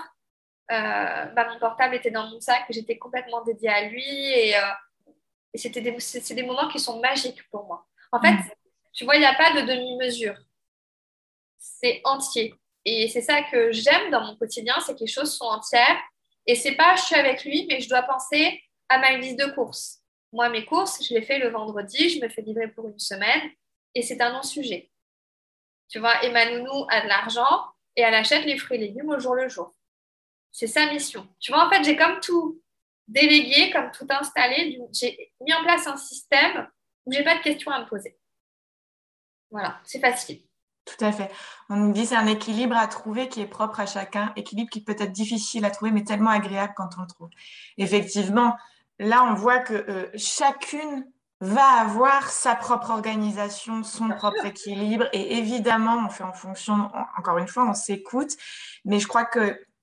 Bah, mon portable était dans mon sac, j'étais complètement dédiée à lui et, c'était des, c'est des moments qui sont magiques pour moi. En fait, mm. tu vois, il n'y a pas de demi-mesure. C'est entier. Et c'est ça que j'aime dans mon quotidien, c'est que les choses sont entières. Et c'est pas je suis avec lui, mais je dois penser à ma liste de courses. Moi, mes courses, je les fais le vendredi, je me fais livrer pour une semaine et c'est un non-sujet. Tu vois, et ma nounou a de l'argent et elle achète les fruits et légumes au jour le jour. C'est sa mission. Tu vois, en fait, j'ai comme tout délégué, comme tout installé. J'ai mis en place un système où j'ai pas de questions à me poser. Voilà, c'est facile. Tout à fait. On nous dit c'est un équilibre à trouver qui est propre à chacun, équilibre qui peut être difficile à trouver, mais tellement agréable quand on le trouve. Effectivement, là, on voit que euh, chacune va avoir sa propre organisation, son propre équilibre. Et évidemment, on fait en fonction, encore une fois, on s'écoute. Mais je crois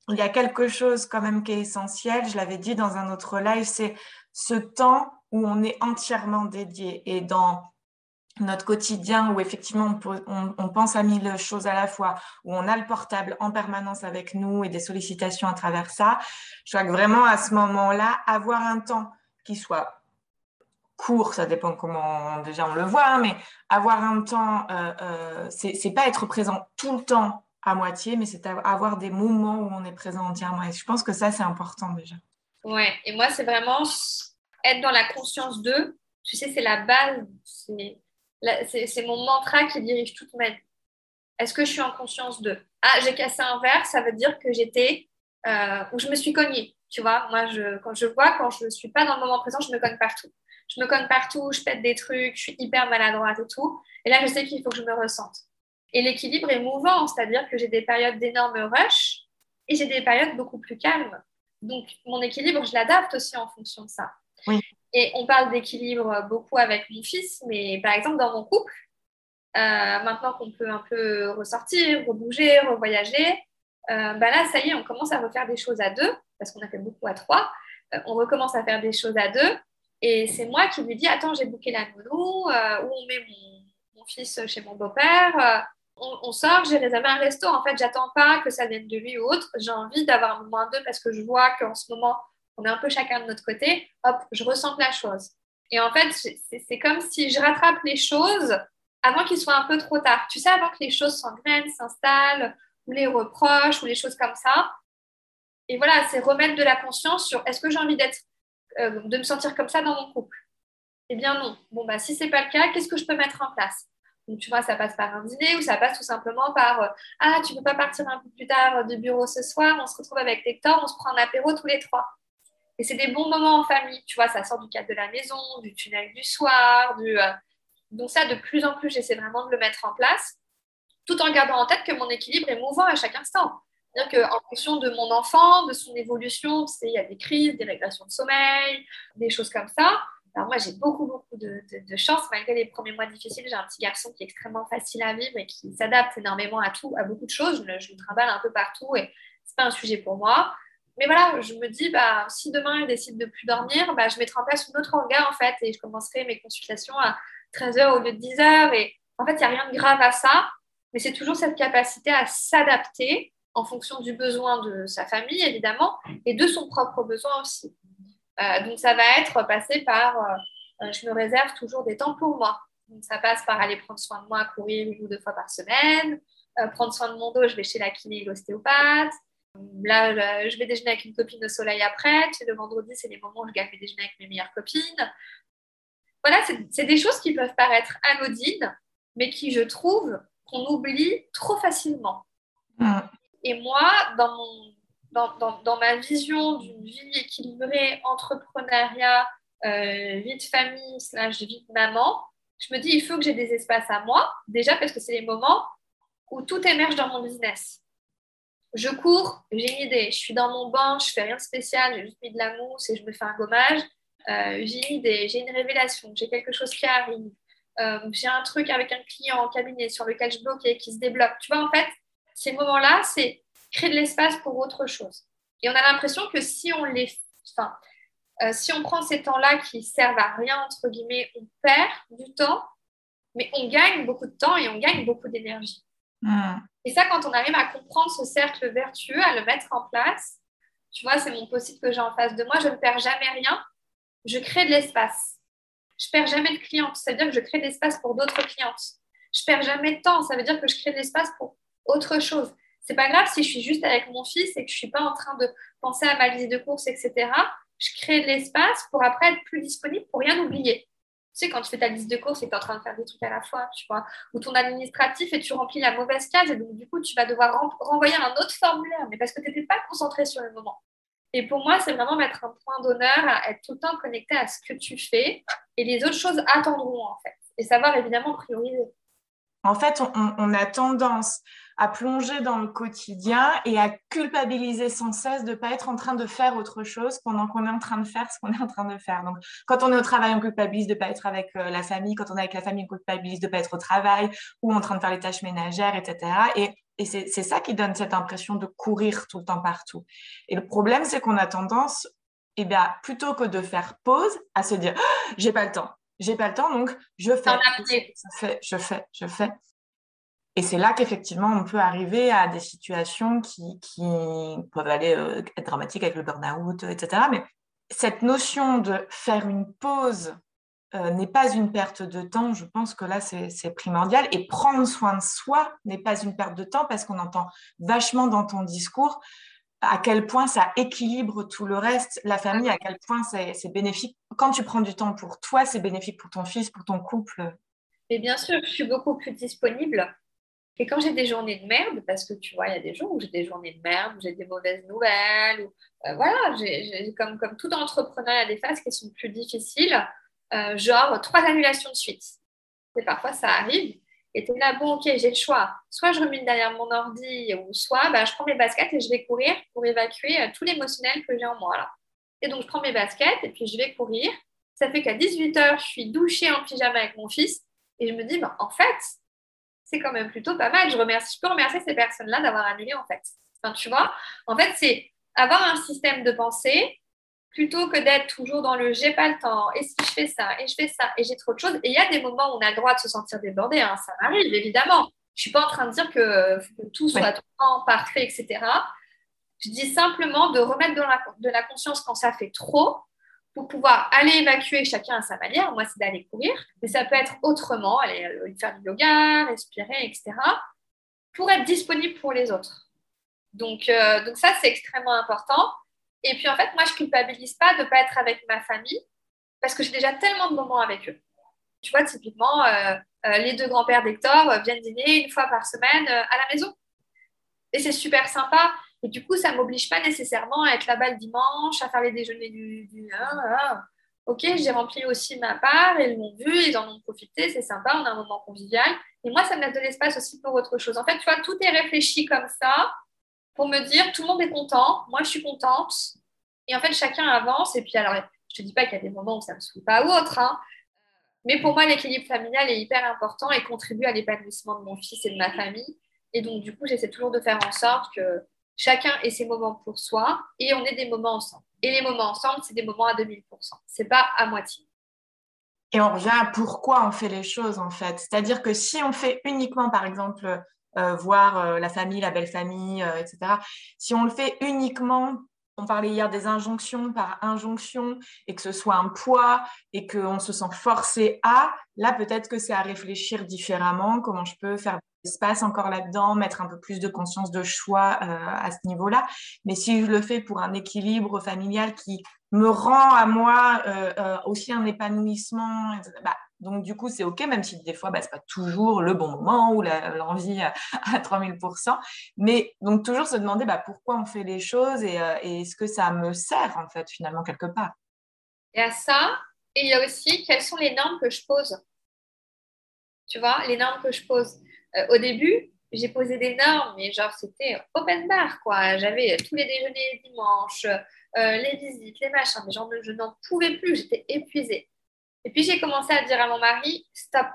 qu'il y a quelque chose quand même qui est essentiel. Je l'avais dit dans un autre live, c'est ce temps où on est entièrement dédié. Et dans notre quotidien où effectivement on, on, pense à mille choses à la fois, où on a le portable en permanence avec nous et des sollicitations à travers ça, je crois que vraiment à ce moment-là, avoir un temps qui soit court, ça dépend comment déjà on le voit, hein, mais avoir un temps, euh, euh, c'est pas être présent tout le temps à moitié, mais c'est avoir des moments où on est présent entièrement. Et je pense que ça, c'est important déjà. Ouais, et moi, c'est vraiment être dans la conscience d'eux. Tu sais, c'est la base, c'est mon mantra qui dirige toute ma vie. Est-ce que je suis en conscience d'eux? Ah, j'ai cassé un verre, ça veut dire que j'étais, euh, ou je me suis cognée. Tu vois, moi, je, quand je vois, quand je ne suis pas dans le moment présent, je me cogne partout je me cogne partout, je pète des trucs, je suis hyper maladroite et tout. Et là, je sais qu'il faut que je me ressente. Et l'équilibre est mouvant, c'est-à-dire que j'ai des périodes d'énorme rush et j'ai des périodes beaucoup plus calmes. Donc, mon équilibre, je l'adapte aussi en fonction de ça. Oui. Et on parle d'équilibre beaucoup avec mon fils, mais par exemple, dans mon couple, euh, maintenant qu'on peut un peu ressortir, rebouger, revoyager, euh, bah là, ça y est, on commence à refaire des choses à deux, parce qu'on a fait beaucoup à trois. Euh, on recommence à faire des choses à deux. Et c'est moi qui lui dis Attends, j'ai booké la nounou, euh, où on met mon, fils chez mon beau-père. On, sort, j'ai réservé un resto. En fait, j'attends pas que ça vienne de lui ou autre. J'ai envie d'avoir un moment deux parce que je vois qu'en ce moment, on est un peu chacun de notre côté. Hop, je ressens la chose. Et en fait, c'est comme si je rattrape les choses avant qu'il soit un peu trop tard. Tu sais, avant que les choses s'engrainent, s'installent, ou les reproches, ou les choses comme ça. Et voilà, c'est remettre de la conscience sur est-ce que j'ai envie d'être euh, de me sentir comme ça dans mon couple? Eh bien non. Bon, bah, si ce n'est pas le cas, qu'est-ce que je peux mettre en place? Donc, tu vois, ça passe par un dîner ou ça passe tout simplement par euh, Ah, tu ne peux pas partir un peu plus tard du bureau ce soir, on se retrouve avec Hector, on se prend un apéro tous les trois. Et c'est des bons moments en famille. Tu vois, ça sort du cadre de la maison, du tunnel du soir. Du, euh, Donc, ça, de plus en plus, j'essaie vraiment de le mettre en place, tout en gardant en tête que mon équilibre est mouvant à chaque instant. C'est-à-dire qu'en fonction de mon enfant, de son évolution, il y a des crises, des régressions de sommeil, des choses comme ça. Alors moi, j'ai beaucoup, beaucoup de, chance. Malgré les premiers mois difficiles, j'ai un petit garçon qui est extrêmement facile à vivre et qui s'adapte énormément à tout, à beaucoup de choses. Je je trimballe un peu partout et c'est pas un sujet pour moi. Mais voilà, je me dis, bah, si demain il décide de plus dormir, bah, je mettrai en place une autre regard en fait et je commencerai mes consultations à 13h au lieu de 10h et En fait, il n'y a rien de grave à ça, mais c'est toujours cette capacité à s'adapter en fonction du besoin de sa famille, évidemment, et de son propre besoin aussi. Euh, donc, ça va être passé par, euh, je me réserve toujours des temps pour moi. Donc, ça passe par aller prendre soin de moi, courir une ou deux fois par semaine, euh, prendre soin de mon dos, je vais chez la kiné et l'ostéopathe. Là, je vais déjeuner avec une copine au soleil après. le vendredi, c'est les moments où je gagne mes déjeuner avec mes meilleures copines. Voilà, c'est des choses qui peuvent paraître anodines, mais qui, je trouve, qu'on oublie trop facilement. Mm. Et moi, dans, mon, dans, dans, dans ma vision d'une vie équilibrée, entrepreneuriat, euh, vie de famille, slash vie de maman, je me dis, il faut que j'ai des espaces à moi, déjà parce que c'est les moments où tout émerge dans mon business. Je cours, j'ai une idée, je suis dans mon bain, je fais rien de spécial, j'ai juste mis de la mousse et je me fais un gommage. Euh, j'ai une idée, j'ai une révélation, j'ai quelque chose qui arrive, euh, j'ai un truc avec un client en cabinet sur lequel je bloque et qui se débloque. Tu vois, en fait, ces moments-là, c'est créer de l'espace pour autre chose. Et on a l'impression que si on les, enfin, euh, si on prend ces temps-là qui servent à rien entre guillemets, on perd du temps, mais on gagne beaucoup de temps et on gagne beaucoup d'énergie. Hmm. Et ça, quand on arrive à comprendre ce cercle vertueux, à le mettre en place, tu vois, c'est mon possible que j'ai en face de moi, je ne perds jamais rien, je crée de l'espace. Je perds jamais de clientes, ça veut dire que je crée de l'espace pour d'autres clientes. Je perds jamais de temps, ça veut dire que je crée de l'espace pour autre chose. C'est pas grave si je suis juste avec mon fils et que je suis pas en train de penser à ma liste de courses, etc. Je crée de l'espace pour après être plus disponible pour rien oublier. Tu sais, quand tu fais ta liste de courses et que tu es en train de faire des trucs à la fois, tu vois, ou ton administratif et tu remplis la mauvaise case et donc du coup, tu vas devoir renvoyer un autre formulaire, mais parce que tu n'étais pas concentré sur le moment. Et pour moi, c'est vraiment mettre un point d'honneur à être tout le temps connecté à ce que tu fais et les autres choses attendront en fait. Et savoir évidemment prioriser. En fait, on, a tendance à plonger dans le quotidien et à culpabiliser sans cesse de ne pas être en train de faire autre chose pendant qu'on est en train de faire ce qu'on est en train de faire. Donc, quand on est au travail, on culpabilise de ne pas être avec euh, la famille. Quand on est avec la famille, on culpabilise de ne pas être au travail ou en train de faire les tâches ménagères, etc. Et, et c'est ça qui donne cette impression de courir tout le temps partout. Et le problème, c'est qu'on a tendance, eh bien, plutôt que de faire pause, à se dire oh, j'ai pas le temps j'ai pas le temps, donc je fais. Je fais, je fais, je fais. Et c'est là qu'effectivement, on peut arriver à des situations qui, peuvent aller euh, être dramatiques avec le burn-out, etc. Mais cette notion de faire une pause euh, n'est pas une perte de temps. Je pense que là, c'est primordial. Et prendre soin de soi n'est pas une perte de temps parce qu'on entend vachement dans ton discours à quel point ça équilibre tout le reste, la famille, à quel point c'est bénéfique. Quand tu prends du temps pour toi, c'est bénéfique pour ton fils, pour ton couple. Et bien sûr, je suis beaucoup plus disponible. Et quand j'ai des journées de merde, parce que tu vois, il y a des jours où j'ai des journées de merde, où j'ai des mauvaises nouvelles, ou euh, voilà, comme, comme tout entrepreneur, il y a des phases qui sont plus difficiles, euh, genre trois annulations de suite. Et parfois, ça arrive. Et tu es là, bon, ok, j'ai le choix. Soit je remine derrière mon ordi, ou soit bah, je prends mes baskets et je vais courir pour évacuer euh, tout l'émotionnel que j'ai en moi. Là. Et donc, je prends mes baskets et puis je vais courir. Ça fait qu'à 18h, je suis douchée en pyjama avec mon fils. Et je me dis, bah, en fait, c'est quand même plutôt pas mal. Je, remercie, je peux remercier ces personnes-là d'avoir annulé, en fait. Enfin, tu vois, en fait, c'est avoir un système de pensée plutôt que d'être toujours dans le j'ai pas le temps, et si je fais ça, et je fais ça, et j'ai trop de choses. Et il y a des moments où on a le droit de se sentir débordé, hein, ça arrive évidemment. Je suis pas en train de dire que, tout soit parfait, etc. Je dis simplement de remettre de la, de la conscience quand ça fait trop pour pouvoir aller évacuer chacun à sa manière. Moi, c'est d'aller courir, mais ça peut être autrement, aller euh, faire du yoga, respirer, etc. pour être disponible pour les autres. Donc, euh, donc ça, c'est extrêmement important. Et puis en fait, moi, je culpabilise pas de ne pas être avec ma famille parce que j'ai déjà tellement de moments avec eux. Tu vois, typiquement, euh, les deux grands-pères d'Hector viennent dîner une fois par semaine à la maison. Et c'est super sympa. Et du coup, ça ne m'oblige pas nécessairement à être là-bas le dimanche, à faire les déjeuners du... du Ok, j'ai rempli aussi ma part, ils l'ont vu, ils en ont profité, c'est sympa, on a un moment convivial. Et moi, ça me laisse de l'espace aussi pour autre chose. En fait, tu vois, tout est réfléchi comme ça pour me dire tout le monde est content, moi je suis contente. Et en fait, chacun avance. Et puis, alors, je te dis pas qu'il y a des moments où ça ne me saoule pas ou autre, hein. mais pour moi, l'équilibre familial est hyper important et contribue à l'épanouissement de mon fils et de ma famille. Et donc, du coup, j'essaie toujours de faire en sorte que chacun ait ses moments pour soi et on ait des moments ensemble. Et les moments ensemble, c'est des moments à 2000%. C'est pas à moitié. Et on revient à pourquoi on fait les choses, en fait. C'est-à-dire que si on fait uniquement, par exemple, euh, voir euh, la famille, la belle famille, euh, etc., si on le fait uniquement, on parlait hier des injonctions par injonction, et que ce soit un poids, et qu'on se sent forcé à, là, peut-être que c'est à réfléchir différemment, comment je peux faire espace encore là-dedans, mettre un peu plus de conscience de choix à ce niveau-là. Mais si je le fais pour un équilibre familial qui me rend à moi euh, euh, aussi un épanouissement. Bah, donc, du coup, c'est OK, même si des fois, bah, ce n'est pas toujours le bon moment ou l'envie à, 3000%. Mais donc, toujours se demander bah, pourquoi on fait les choses euh, et, est-ce que ça me sert, en fait, finalement, quelque part? Et à ça, et il y a aussi quelles sont les normes que je pose. Tu vois, les normes que je pose. Au début, j'ai posé des normes, mais genre, c'était open bar, quoi. J'avais tous les déjeuners dimanche, euh, les visites, les machins, mais genre, je n'en pouvais plus, j'étais épuisée. Et puis j'ai commencé à dire à mon mari, stop,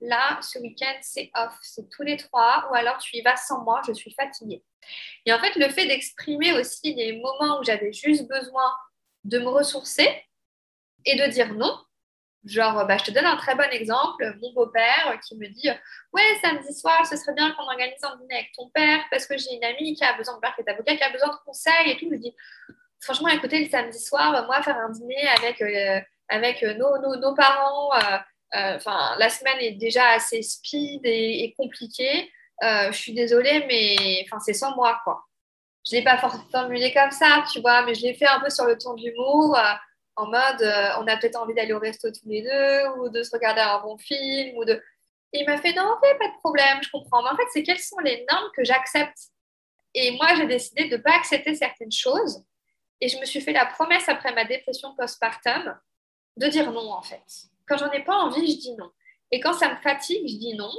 là, ce week-end, c'est off, c'est tous les trois, ou alors tu y vas sans moi, je suis fatiguée. Et en fait, le fait d'exprimer aussi les moments où j'avais juste besoin de me ressourcer et de dire non, Genre, bah, je te donne un très bon exemple. Mon beau-père qui me dit Ouais, samedi soir, ce serait bien qu'on organise un dîner avec ton père parce que j'ai une amie qui a besoin de père qui est avocat, qui a besoin de conseils et tout. Je dis franchement, écoutez, le samedi soir, moi, faire un dîner avec, euh, avec euh, nos, nos, parents, euh, enfin, la semaine est déjà assez speed et, compliquée. je suis désolée, mais c'est sans moi, quoi. Je ne l'ai pas formulé comme ça, tu vois, mais je l'ai fait un peu sur le ton d'humour, en mode, on a peut-être envie d'aller au resto tous les deux, ou de se regarder un bon film, ou de... il m'a fait, non, pas de problème, je comprends. Mais en fait, c'est quelles sont les normes que j'accepte? Et moi, j'ai décidé de ne pas accepter certaines choses et je me suis fait la promesse après ma dépression postpartum de dire non, en fait. Quand j'en ai pas envie, je dis non. Et quand ça me fatigue, je dis non.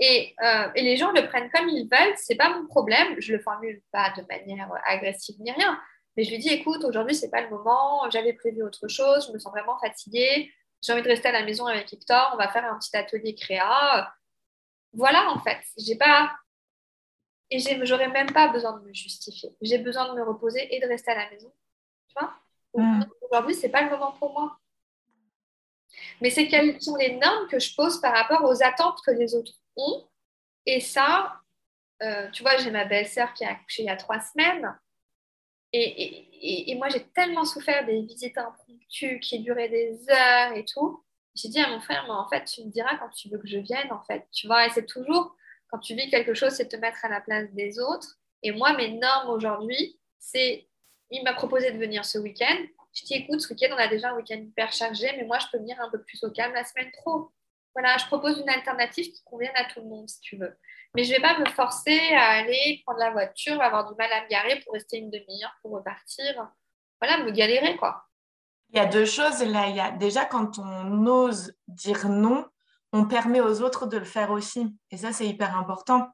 Et, euh, et les gens le prennent comme ils veulent, c'est pas mon problème. Je le formule pas de manière agressive ni rien. Mais je lui dis, écoute, aujourd'hui, c'est pas le moment. J'avais prévu autre chose. Je me sens vraiment fatiguée. J'ai envie de rester à la maison avec Victor. On va faire un petit atelier créa. Voilà, en fait. J'ai pas et j'aurais même pas besoin de me justifier. J'ai besoin de me reposer et de rester à la maison. Tu vois? Mm. Aujourd'hui, ce n'est pas le moment pour moi. Mais c'est quelles sont les normes que je pose par rapport aux attentes que les autres ont. Et ça, euh, tu vois, j'ai ma belle-sœur qui a accouché il y a trois semaines. Et, et, moi, j'ai tellement souffert des visites impromptues qui duraient des heures et tout. J'ai dit à mon frère, mais en fait, tu me diras quand tu veux que je vienne, en fait. Tu vois, et c'est toujours quand tu vis quelque chose, c'est te mettre à la place des autres. Et moi, mes normes aujourd'hui, c'est, il m'a proposé de venir ce week-end. Je dis, écoute, ce week-end, on a déjà un week-end hyper chargé, mais moi, je peux venir un peu plus au calme la semaine pro. Voilà, je propose une alternative qui convienne à tout le monde, si tu veux. Mais je ne vais pas me forcer à aller prendre la voiture, avoir du mal à me garer pour rester une demi-heure, pour repartir. Voilà, me galérer, quoi. Il y a deux choses là. Il y a déjà quand on ose dire non, on permet aux autres de le faire aussi. Et ça, c'est hyper important.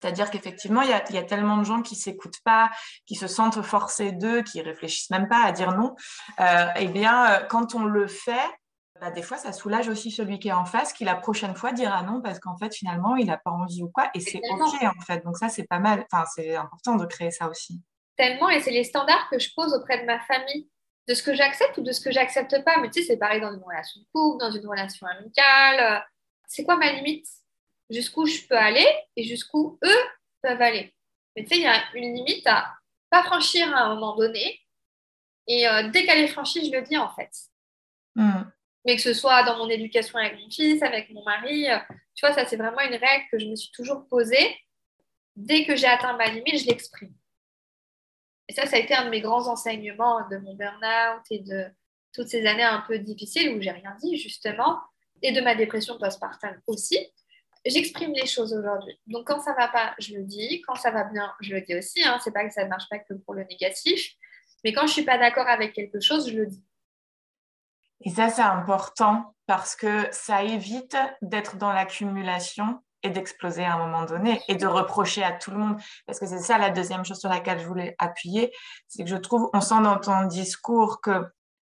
C'est-à-dire qu'effectivement, il y, a, tellement de gens qui s'écoutent pas, qui se sentent forcés d'eux, qui réfléchissent même pas à dire non. Euh, eh bien, euh, quand on le fait, bah, des fois, ça soulage aussi celui qui est en face, qui la prochaine fois dira non parce qu'en fait, finalement, il n'a pas envie ou quoi. Et c'est OK, en fait. Donc ça, c'est pas mal. Enfin, c'est important de créer ça aussi. Tellement. Et c'est les standards que je pose auprès de ma famille de ce que j'accepte ou de ce que j'accepte pas. Mais tu sais, c'est pareil dans une relation de couple, dans une relation amicale. C'est quoi ma limite? Jusqu'où je peux aller et jusqu'où eux peuvent aller? Mais tu sais, il y a une limite à pas franchir à un moment donné. Et euh, dès qu'elle est franchie, je le dis en fait. Hmm. Mais que ce soit dans mon éducation avec mon fils, avec mon mari, euh, tu vois, ça c'est vraiment une règle que je me suis toujours posée. Dès que j'ai atteint ma limite, je l'exprime. Et ça, ça a été un de mes grands enseignements de mon burn-out et de toutes ces années un peu difficiles où j'ai rien dit, justement, et de ma dépression postpartum aussi. J'exprime les choses aujourd'hui. Donc, quand ça va pas, je le dis. Quand ça va bien, je le dis aussi. Hein. C'est pas que ça ne marche pas que pour le négatif. Mais quand je suis pas d'accord avec quelque chose, je le dis. Et ça, c'est important parce que ça évite d'être dans l'accumulation et d'exploser à un moment donné et de reprocher à tout le monde. Parce que c'est ça la deuxième chose sur laquelle je voulais appuyer, c'est que je trouve, on sent dans ton discours que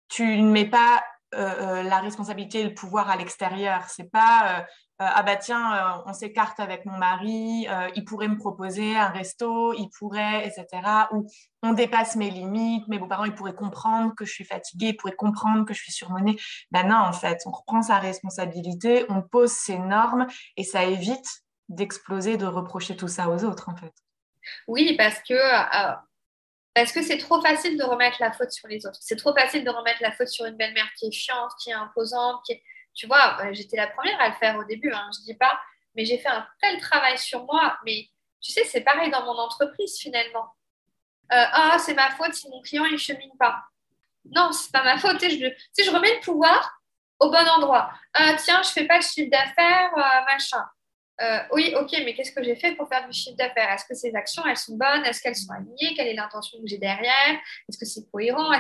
tu ne mets pas euh, euh, la responsabilité et le pouvoir à l'extérieur. C'est pas ah bah tiens, on s'écarte avec mon mari, il pourrait me proposer un resto, il pourrait, etc. Ou on dépasse mes limites, mes beaux-parents, ils pourraient comprendre que je suis fatiguée, ils pourraient comprendre que je suis surmenée. Ben non, en fait, on reprend sa responsabilité, on pose ses normes et ça évite d'exploser, de reprocher tout ça aux autres, en fait. Oui, parce que parce que c'est trop facile de remettre la faute sur les autres. C'est trop facile de remettre la faute sur une belle-mère qui est chiante, qui est imposante. Qui Tu vois, euh, j'étais la première à le faire au début, hein, je ne dis pas, mais j'ai fait un tel travail sur moi. Mais tu sais, c'est pareil dans mon entreprise finalement. Euh, ah, c'est ma faute si mon client ne chemine pas. Non, c'est pas ma faute. Je, si je remets le pouvoir au bon endroit. Ah, tiens, je fais pas de chiffre d'affaires, euh, machin. Euh, oui, ok, mais qu'est-ce que j'ai fait pour faire du chiffre d'affaires? Est-ce que ces actions, elles sont bonnes? Est-ce qu'elles sont alignées? Quelle est l'intention que j'ai derrière? Est-ce que c'est cohérent?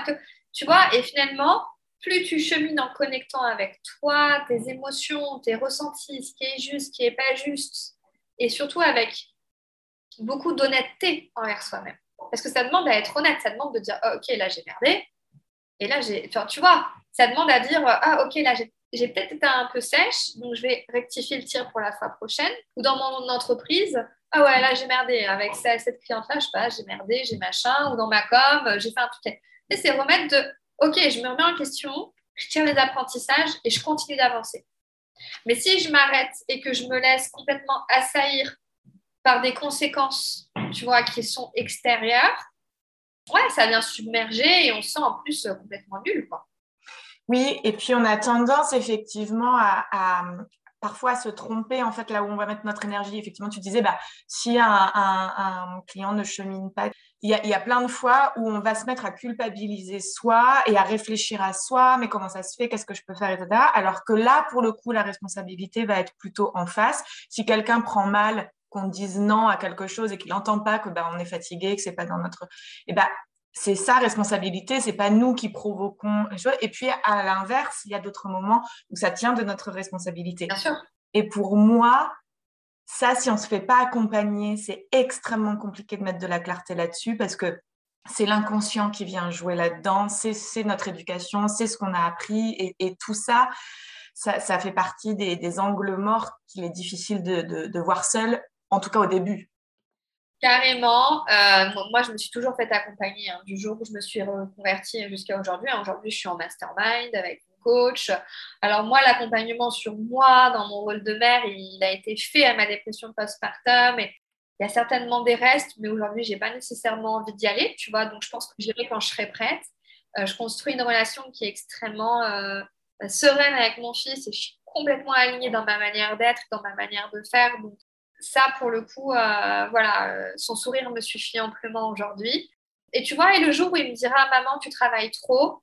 Tu vois, et finalement, plus tu chemines en connectant avec toi, tes émotions, tes ressentis, ce qui est juste, ce qui n'est pas juste, et surtout avec beaucoup d'honnêteté envers soi-même. Parce que ça demande à être honnête, ça demande de dire, oh, ok, là j'ai merdé, et là j'ai, tu vois, ça demande à dire, ah ok, là j'ai peut-être été un peu sèche, donc je vais rectifier le tir pour la fois prochaine. Ou dans mon entreprise, ah ouais, là j'ai merdé avec cette cliente-là, je sais pas, j'ai merdé, j'ai machin, ou dans ma com, j'ai fait un truc. Et c'est remettre de, ok, je me remets en question, je tire les apprentissages et je continue d'avancer. Mais si je m'arrête et que je me laisse complètement assaillir par des conséquences, tu vois, qui sont extérieures, ouais, ça vient submerger et on se sent en plus complètement nul, quoi. Oui, et puis on a tendance effectivement à, parfois se tromper en fait là où on va mettre notre énergie. Effectivement, tu disais, bah, si un, client ne chemine pas, il y, a, plein de fois où on va se mettre à culpabiliser soi et à réfléchir à soi, mais comment ça se fait, qu'est-ce que je peux faire, etc. Alors que là, pour le coup, la responsabilité va être plutôt en face. Si quelqu'un prend mal qu'on dise non à quelque chose et qu'il n'entend pas que bah, on est fatigué, que c'est pas dans notre, eh ben c'est sa responsabilité, c'est pas nous qui provoquons les choses. Et puis à l'inverse, il y a d'autres moments où ça tient de notre responsabilité. Bien sûr. Et pour moi, ça, si on se fait pas accompagner, c'est extrêmement compliqué de mettre de la clarté là-dessus parce que c'est l'inconscient qui vient jouer là-dedans, c'est notre éducation, c'est ce qu'on a appris et, tout ça, ça, fait partie des, angles morts qu'il est difficile de, voir seul, en tout cas au début. Carrément. Euh, moi, je me suis toujours fait accompagner hein, du jour où je me suis reconvertie jusqu'à aujourd'hui. Aujourd'hui, je suis en mastermind avec coach. Alors moi, l'accompagnement sur moi, dans mon rôle de mère, il a été fait à ma dépression postpartum. Et il y a certainement des restes, mais aujourd'hui, je n'ai pas nécessairement envie d'y aller. Tu vois, donc je pense que j'irai quand je serai prête. Euh, je construis une relation qui est extrêmement euh, sereine avec mon fils et je suis complètement alignée dans ma manière d'être, dans ma manière de faire. Donc, ça, pour le coup, euh, voilà, son sourire me suffit amplement aujourd'hui. Et tu vois, et le jour où il me dira, maman, tu travailles trop,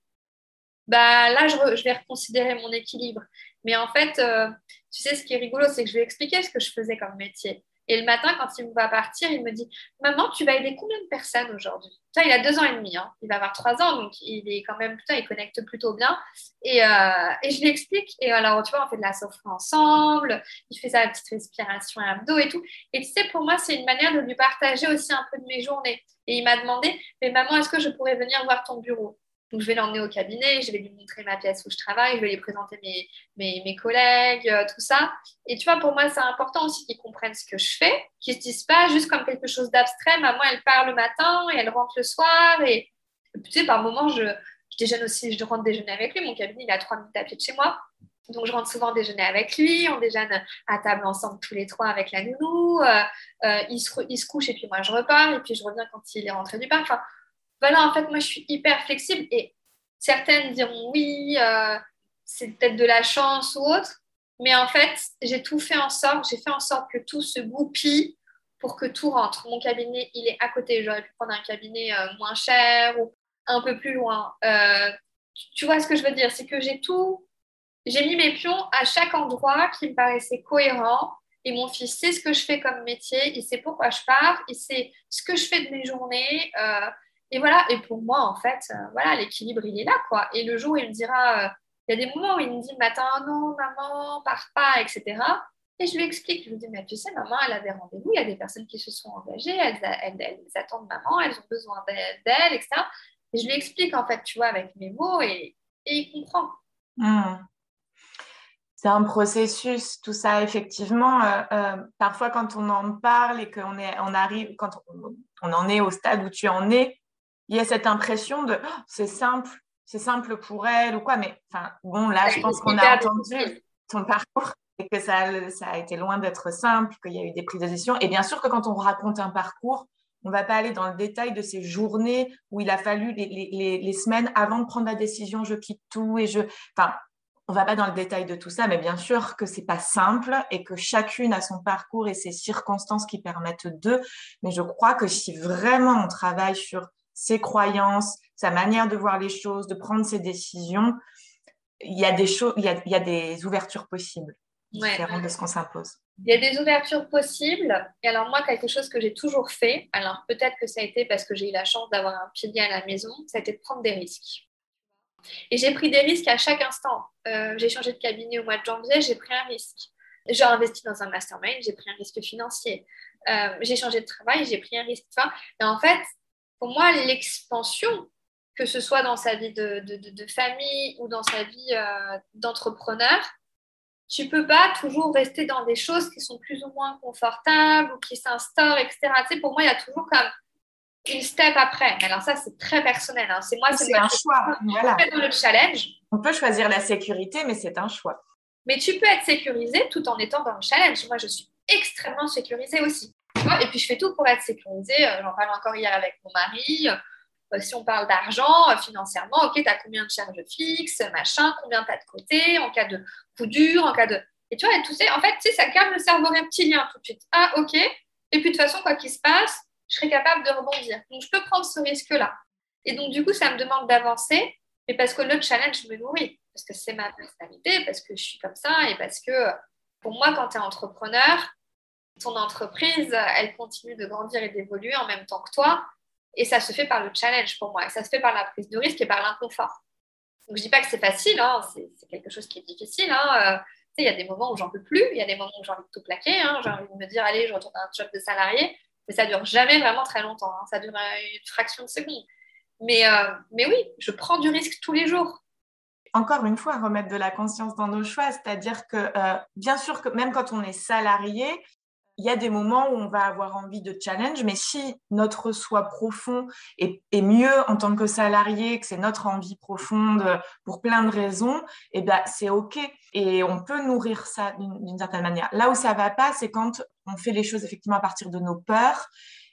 bah là, je, vais reconsidérer mon équilibre. Mais en fait, euh, tu sais, ce qui est rigolo, c'est que je vais expliquer ce que je faisais comme métier. Et le matin, quand il me va partir, il me dit Maman, tu vas aider combien de personnes aujourd'hui? Il a deux ans et demi, hein. il va avoir trois ans, donc il est quand même, putain, il connecte plutôt bien. Et, euh, et je lui explique. Et alors, tu vois, on fait de la sophro ensemble, il fait sa petite respiration abdos et tout. Et tu sais, pour moi, c'est une manière de lui partager aussi un peu de mes journées. Et il m'a demandé Mais maman, est-ce que je pourrais venir voir ton bureau? Donc, je vais l'emmener au cabinet, je vais lui montrer ma pièce où je travaille, je vais lui présenter mes, mes, collègues, euh, tout ça. Et tu vois, pour moi, c'est important aussi qu'ils comprennent ce que je fais, qu'ils ne se disent pas juste comme quelque chose d'abstrait. Maman, elle part le matin et elle rentre le soir. Et tu sais, par moments, je, je déjeune aussi, je rentre déjeuner avec lui. Mon cabinet, il a trois minutes à pied de chez moi. Donc, je rentre souvent déjeuner avec lui. On déjeune à table ensemble tous les trois avec la nounou. Euh, euh, il, se, il, se, couche et puis moi, je repars. Et puis, je reviens quand il est rentré du parc. Enfin, voilà, en fait, moi, je suis hyper flexible et certaines diront oui, euh, c'est peut-être de la chance ou autre, mais en fait, j'ai tout fait en sorte, j'ai fait en sorte que tout se goupille pour que tout rentre. Mon cabinet, il est à côté. J'aurais pu prendre un cabinet euh, moins cher ou un peu plus loin. Euh, tu vois ce que je veux dire? C'est que j'ai tout, j'ai mis mes pions à chaque endroit qui me paraissait cohérent. Et mon fils sait ce que je fais comme métier, il sait pourquoi je pars, il sait ce que je fais de mes journées. Et voilà, et pour moi, en fait, euh, voilà, l'équilibre, il est là, quoi. Et le jour où il me dira, euh, il y a des moments où il me dit, matin, non, maman, pars pas, etc. Et je lui explique, je lui dis, mais tu sais, maman, elle a des rendez-vous, il y a des personnes qui se sont engagées, elles, elles, attendent maman, elles ont besoin d'elle, etc. Et je lui explique, en fait, tu vois, avec mes mots, et, il comprend. Hmm. c'est un processus, tout ça, effectivement. parfois, quand on en parle et qu'on on arrive, quand on, en est au stade où tu en es, il y a cette impression de oh, c'est simple, c'est simple pour elle ou quoi. Mais enfin, bon, là, je pense qu'on a entendu ton parcours et que ça, ça a été loin d'être simple, qu'il y a eu des prises de décision. Et bien sûr que quand on raconte un parcours, on ne va pas aller dans le détail de ces journées où il a fallu les, les, les, semaines avant de prendre la décision, je quitte tout et je. Enfin, on va pas dans le détail de tout ça, mais bien sûr que c'est pas simple et que chacune a son parcours et ses circonstances qui permettent d'eux. Mais je crois que si vraiment on travaille sur ses croyances, sa manière de voir les choses, de prendre ses décisions, il y a des choses, il y a, des ouvertures possibles, différentes de ce qu'on s'impose. Il y a des ouvertures possibles. Et alors moi, quelque chose que j'ai toujours fait, alors peut-être que ça a été parce que j'ai eu la chance d'avoir un pilier à la maison, ça a été de prendre des risques. Et j'ai pris des risques à chaque instant. Euh, j'ai changé de cabinet au mois de janvier, j'ai pris un risque. J'ai investi dans un mastermind, j'ai pris un risque financier. Euh, j'ai changé de travail, j'ai pris un risque. et en fait, pour moi, l'expansion, que ce soit dans sa vie de, de, famille ou dans sa vie euh, d'entrepreneur, tu peux pas toujours rester dans des choses qui sont plus ou moins confortables ou qui s'instaurent, etc. Tu sais, pour moi, il y a toujours comme une step après. Alors ça, c'est très personnel. Hein. C'est moi, c'est un choix. Voilà. Dans le challenge. On peut choisir la sécurité, mais c'est un choix. Mais tu peux être sécurisé tout en étant dans le challenge. Moi, je suis extrêmement sécurisée aussi. Et puis, je fais tout pour être sécurisée. Euh, j'en parle encore hier avec mon mari. Euh, si on parle d'argent, euh, financièrement, ok, tu as combien de charges fixes, machin, combien tu as de côté, en cas de coup dur, en cas de. Et tu vois, en fait, tu sais, ça calme le cerveau reptilien tout de suite. Ah, ok. Et puis, de toute façon, quoi qu'il se passe, je serai capable de rebondir. Donc, je peux prendre ce risque-là. Et donc, du coup, ça me demande d'avancer, mais parce que le challenge me nourrit, parce que c'est ma personnalité, parce que je suis comme ça, et parce que pour moi, quand tu es entrepreneur, ton entreprise, elle continue de grandir et d'évoluer en même temps que toi. Et ça se fait par le challenge pour moi. Et ça se fait par la prise de risque et par l'inconfort. Donc, je dis pas que c'est facile, hein, c'est quelque chose qui est difficile. Hein. Euh, il y a des moments où j'en peux plus, il y a des moments où j'ai envie de tout plaquer, hein. j'ai envie de me dire, allez, je retourne à un job de salarié, mais ça dure jamais vraiment très longtemps, ça dure une fraction de seconde. Mais, euh, mais oui, je prends du risque tous les jours. Encore une fois, remettre de la conscience dans nos choix, c'est-à-dire que euh, bien sûr que même quand on est salarié, il y a des moments où on va avoir envie de challenge, mais si notre soi profond est, mieux en tant que salarié, que c'est notre envie profonde pour plein de raisons, eh ben, c'est OK. Et on peut nourrir ça d'une certaine manière. Là où ça va pas, c'est quand on fait les choses effectivement à partir de nos peurs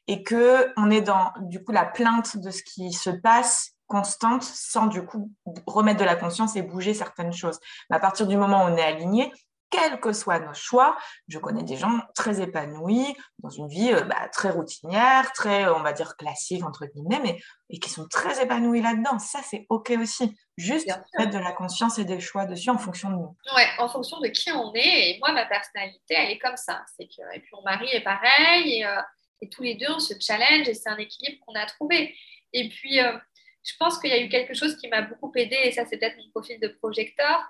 et que on est dans du coup la plainte de ce qui se passe constante sans du coup remettre de la conscience et bouger certaines choses. Mais à partir du moment où on est aligné, quels que soient nos choix. Je connais des gens très épanouis dans une vie euh, bah, très routinière, très, on va dire, classique, entre guillemets, mais et qui sont très épanouis là-dedans. Ça, c'est OK aussi. Juste mettre de la conscience et des choix dessus en fonction de nous. Ouais, en fonction de qui on est. Et moi, ma personnalité, elle est comme ça. C'est que, et puis mon mari est pareil. Et, euh, et tous les deux, on se challenge et c'est un équilibre qu'on a trouvé. Et puis, euh, je pense qu'il y a eu quelque chose qui m'a beaucoup aidé, et ça, c'est peut-être mon profil de projecteur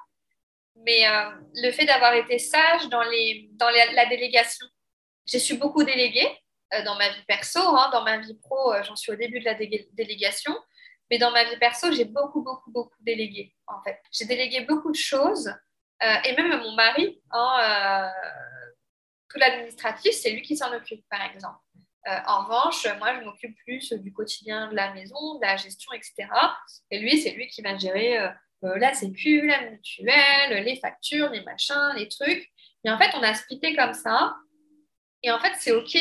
mais euh, le fait d'avoir été sage dans, les, dans la délégation. J'ai su beaucoup déléguer euh, dans ma vie perso, hein, dans ma vie pro, euh, j'en suis au début de la délégation, mais dans ma vie perso, j'ai beaucoup, beaucoup, beaucoup délégué, en fait. J'ai délégué beaucoup de choses, et même mon mari, hein, tout l'administratif, c'est lui qui s'en occupe, par exemple. en revanche, moi, je m'occupe plus du quotidien de la maison, de la gestion, etc. Et lui, c'est lui qui va gérer euh, la sécu, la mutuelle, les factures, les machins, les trucs. Et en fait, on a splitté comme ça. Et en fait, c'est OK.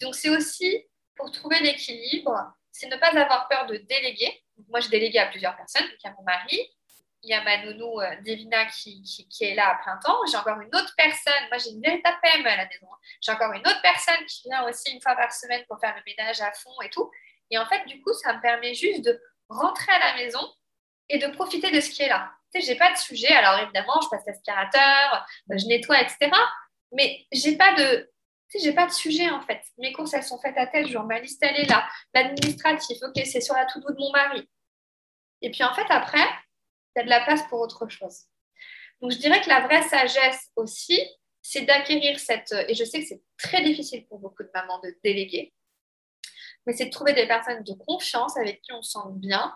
Donc, c'est aussi pour trouver l'équilibre, c'est ne pas avoir peur de déléguer. moi, je délégué à plusieurs personnes. il y a mon mari, il y a ma nounou euh, Devina qui, qui, est là à plein temps. J'ai encore une autre personne. Moi, j'ai une véritable PM à la maison. J'ai encore une autre personne qui vient aussi une fois par semaine pour faire le ménage à fond et tout. Et en fait, du coup, ça me permet juste de rentrer à la maison et de profiter de ce qui est là. Tu sais, j'ai pas de sujet. Alors évidemment, je passe l'aspirateur, euh, je nettoie, etc. Mais j'ai pas de, tu sais, j'ai pas de sujet en fait. Mes courses, elles sont faites à tel jour. Ma liste, elle est là. L'administratif, ok, c'est sur la to-do de mon mari. Et puis en fait, après, il y a de la place pour autre chose. Donc je dirais que la vraie sagesse aussi, c'est d'acquérir cette, et je sais que c'est très difficile pour beaucoup de mamans de déléguer, mais c'est de trouver des personnes de confiance avec qui on se sent bien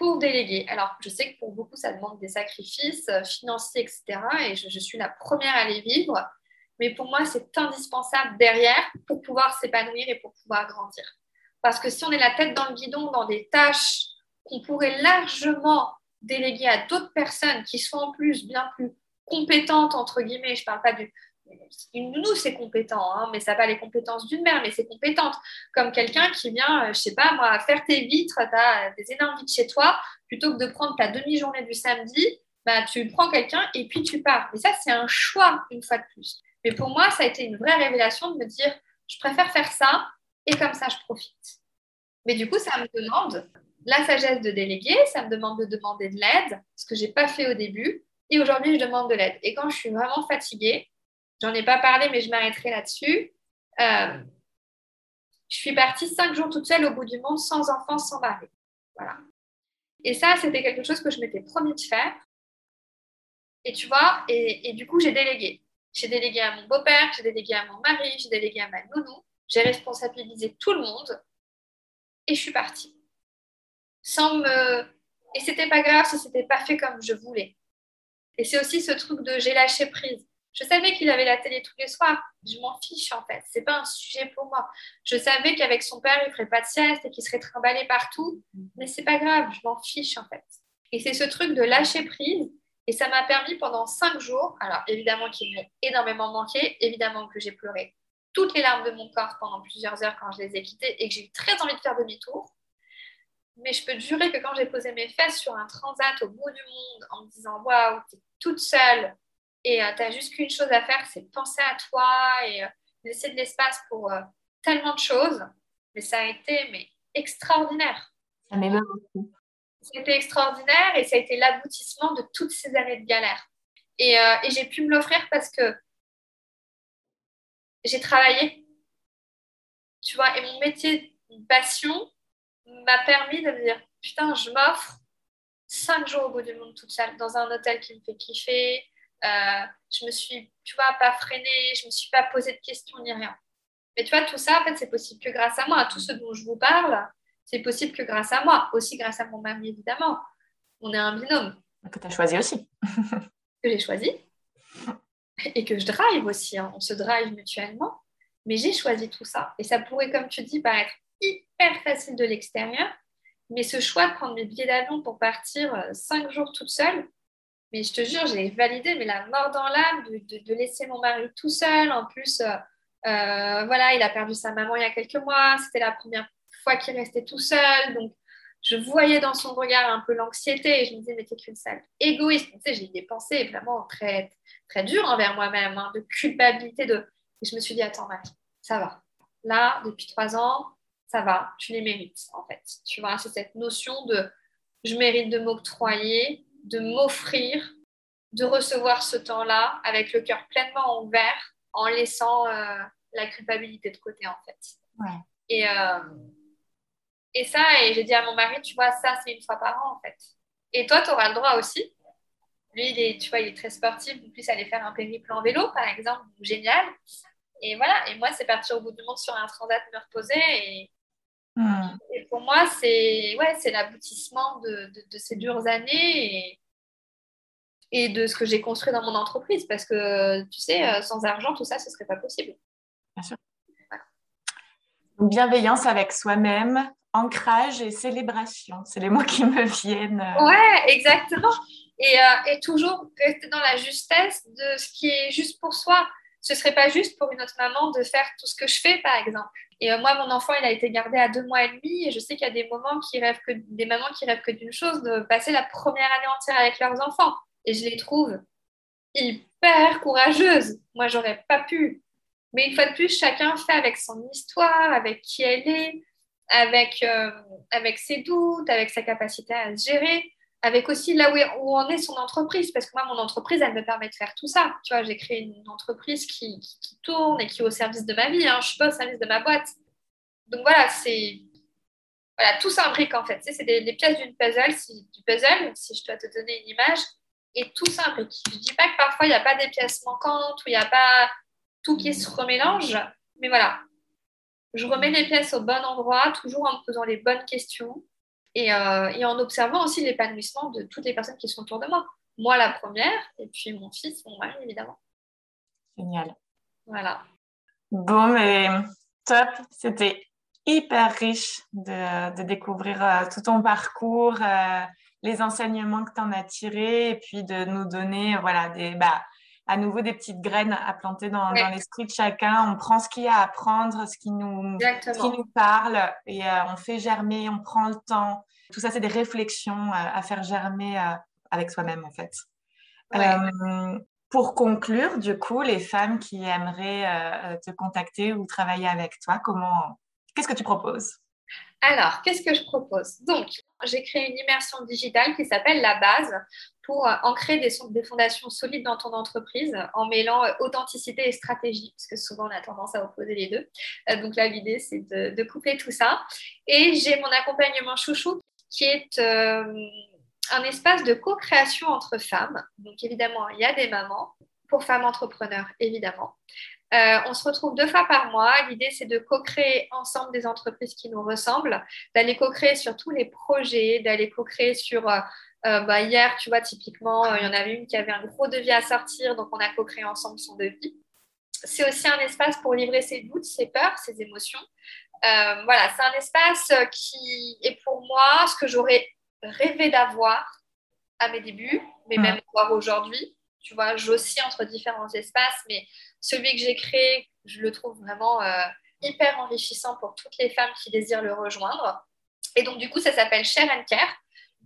pour déléguer. Alors, je sais que pour beaucoup, ça demande des sacrifices euh, financiers, etc. Et je, suis la première à les vivre. Mais pour moi, c'est indispensable derrière pour pouvoir s'épanouir et pour pouvoir grandir. Parce que si on est la tête dans le guidon dans des tâches qu'on pourrait largement déléguer à d'autres personnes qui sont en plus bien plus compétentes, entre guillemets, je ne parle pas du, une nounou, c'est compétent, hein, mais ça n'a pas les compétences d'une mère, mais c'est compétente. Comme quelqu'un qui vient, euh, je sais pas, moi, faire tes vitres, tu as des énormes vitres chez toi, plutôt que de prendre ta demi-journée du samedi, bah, tu prends quelqu'un et puis tu pars. Mais ça, c'est un choix, une fois de plus. Mais pour moi, ça a été une vraie révélation de me dire, je préfère faire ça et comme ça, je profite. Mais du coup, ça me demande la sagesse de déléguer, ça me demande de demander de l'aide, ce que je n'ai pas fait au début. Et aujourd'hui, je demande de l'aide. Et quand je suis vraiment fatiguée, J'en ai pas parlé, mais je m'arrêterai là-dessus. Euh, je suis partie cinq jours toute seule au bout du monde, sans enfant, sans mari. Voilà. Et ça, c'était quelque chose que je m'étais promis de faire. Et tu vois, et, du coup, j'ai délégué. J'ai délégué à mon beau-père, j'ai délégué à mon mari, j'ai délégué à ma nounou. J'ai responsabilisé tout le monde. Et je suis partie. Sans me... Et c'était pas grave si c'était pas fait comme je voulais. Et c'est aussi ce truc de j'ai lâché prise. Je savais qu'il avait la télé tous les soirs. Je m'en fiche en fait. C'est pas un sujet pour moi. Je savais qu'avec son père, il ferait pas de sieste et qu'il serait trimballé partout. Mais c'est pas grave. Je m'en fiche en fait. Et c'est ce truc de lâcher prise. Et ça m'a permis pendant cinq jours, alors évidemment qu'il m'ont énormément manqué, évidemment que j'ai pleuré toutes les larmes de mon corps pendant plusieurs heures quand je les ai quittés et que j'ai eu très envie de faire demi-tour. Mais je peux te jurer que quand j'ai posé mes fesses sur un transat au bout du monde en me disant Waouh, t'es toute seule, et euh, tu n'as juste qu'une chose à faire, c'est penser à toi et euh, laisser de l'espace pour euh, tellement de choses. Mais ça a été mais, extraordinaire. Ça m'émeut beaucoup. C'était extraordinaire et ça a été l'aboutissement de toutes ces années de galère. Et, et j'ai pu me l'offrir parce que j'ai travaillé. Tu vois, et mon métier de passion m'a permis de me dire putain, je m'offre cinq jours au bout du monde toute seule dans un hôtel qui me fait kiffer, euh, je me suis, tu vois, pas freinée, je me suis pas posé de questions ni rien. Mais tu vois, tout ça, en fait, c'est possible que grâce à moi. Tout ce dont je vous parle, c'est possible que grâce à moi. Aussi grâce à mon mari, évidemment. On est un binôme. Que tu as choisi aussi. que j'ai choisi. Et que je drive aussi. Hein. On se drive mutuellement. Mais j'ai choisi tout ça. Et ça pourrait, comme tu dis, paraître hyper facile de l'extérieur. Mais ce choix de prendre mes billets d'avion pour partir euh, cinq jours toute seule, mais je te jure, j'ai validé, mais la mort dans l'âme de, laisser mon mari tout seul. En plus, euh, euh, voilà, il a perdu sa maman il y a quelques mois. C'était la première fois qu'il restait tout seul. Donc, je voyais dans son regard un peu l'anxiété et je me disais, mais t'es qu'une sale égoïste. Tu sais, j'ai des pensées vraiment très, très dures envers moi-même, hein, de culpabilité. De... Et je me suis dit, attends, ça va. Là, depuis trois ans, ça va, tu les mérites, en fait. Tu vois, c'est cette notion de je mérite de m'octroyer de m'offrir, de recevoir ce temps-là avec le cœur pleinement ouvert, en laissant euh, la culpabilité de côté, en fait. Et, euh, et ça, et j'ai dit à mon mari, tu vois, ça, c'est une fois par an, en fait. Et toi, tu auras le droit aussi. Lui, il est, tu vois, il est très sportif, il puisse aller faire un périple en vélo, par exemple, génial. Et voilà, et moi, c'est partir au bout du monde sur un transat, me reposer. Et, hmm. et pour moi, c'est ouais, l'aboutissement de, de, ces dures années. Et, et de ce que j'ai construit dans mon entreprise. Parce que, tu sais, euh, sans argent, tout ça, ce ne serait pas possible. Bien sûr. Bienveillance avec soi-même, ancrage et célébration. C'est les mots qui me viennent. Ouais, exactement. Et, euh, et, toujours rester dans la justesse de ce qui est juste pour soi. Ce serait pas juste pour une autre maman de faire tout ce que je fais, par exemple. Et euh, moi, mon enfant, il a été gardé à deux mois et demi. Et je sais qu'il y a des moments qui rêvent que des mamans qui rêvent que d'une chose, de passer la première année entière avec leurs enfants et je les trouve hyper courageuses. Moi, j'aurais pas pu. Mais une fois de plus, chacun fait avec son histoire, avec qui elle est, avec, euh, avec ses doutes, avec sa capacité à se gérer, avec aussi là où, où en est son entreprise. Parce que moi, mon entreprise, elle me permet de faire tout ça. Tu vois, j'ai créé une entreprise qui, qui, tourne et qui est au service de ma vie. Hein. Je suis pas au service de ma boîte. Donc voilà, c'est voilà, tout s'imbrique en fait. c'est des, pièces d'une puzzle, si, du puzzle, si je dois te donner une image et tout s'imbrique. Je dis pas que parfois il n'y a pas des pièces manquantes ou il n'y a pas tout qui se remélange, mais voilà. Je remets les pièces au bon endroit, toujours en me posant les bonnes questions. Et, et en observant aussi l'épanouissement de toutes les personnes qui sont autour de moi. Moi, la première, et puis mon fils, mon mari, évidemment. Génial. Voilà. Bon, mais top. C'était hyper riche de, de découvrir euh, tout ton parcours, euh, les enseignements que tu en as tirés et puis de nous donner voilà, des, bah, à nouveau des petites graines à planter dans, dans l'esprit de chacun. On prend ce qu'il y a à apprendre, ce qui nous, ce qui nous parle et euh, on fait germer, on prend le temps. Tout ça, c'est des réflexions à faire germer avec soi-même en fait. Pour conclure, du coup, les femmes qui aimeraient te contacter ou travailler avec toi, comment, Qu'est-ce que tu proposes? Alors, qu'est-ce que je propose? Donc, j'ai créé une immersion digitale qui s'appelle La Base pour euh, ancrer des, fondations solides dans ton entreprise en mêlant euh, authenticité et stratégie, parce que souvent on a tendance à opposer les deux. Euh, donc là, l'idée, c'est de, de, coupler tout ça. Et j'ai mon accompagnement chouchou qui est un espace de co-création entre femmes. Donc évidemment, il y a des mamans pour femmes entrepreneurs, évidemment. Euh, on se retrouve deux fois par mois. L'idée, c'est de co-créer ensemble des entreprises qui nous ressemblent, d'aller co-créer sur tous les projets, d'aller co-créer sur... Euh, euh, bah, hier, tu vois, typiquement, il y en avait une qui avait un gros devis à sortir, donc on a co-créé ensemble son devis. C'est aussi un espace pour livrer ses doutes, ses peurs, ses émotions. voilà, c'est un espace qui est pour moi ce que j'aurais rêvé d'avoir à mes débuts, mais mmh. même voir aujourd'hui. Tu vois, j'oscille entre différents espaces, mais celui que j'ai créé, je le trouve vraiment euh, hyper enrichissant pour toutes les femmes qui désirent le rejoindre. Et donc, du coup, ça s'appelle Share and Care.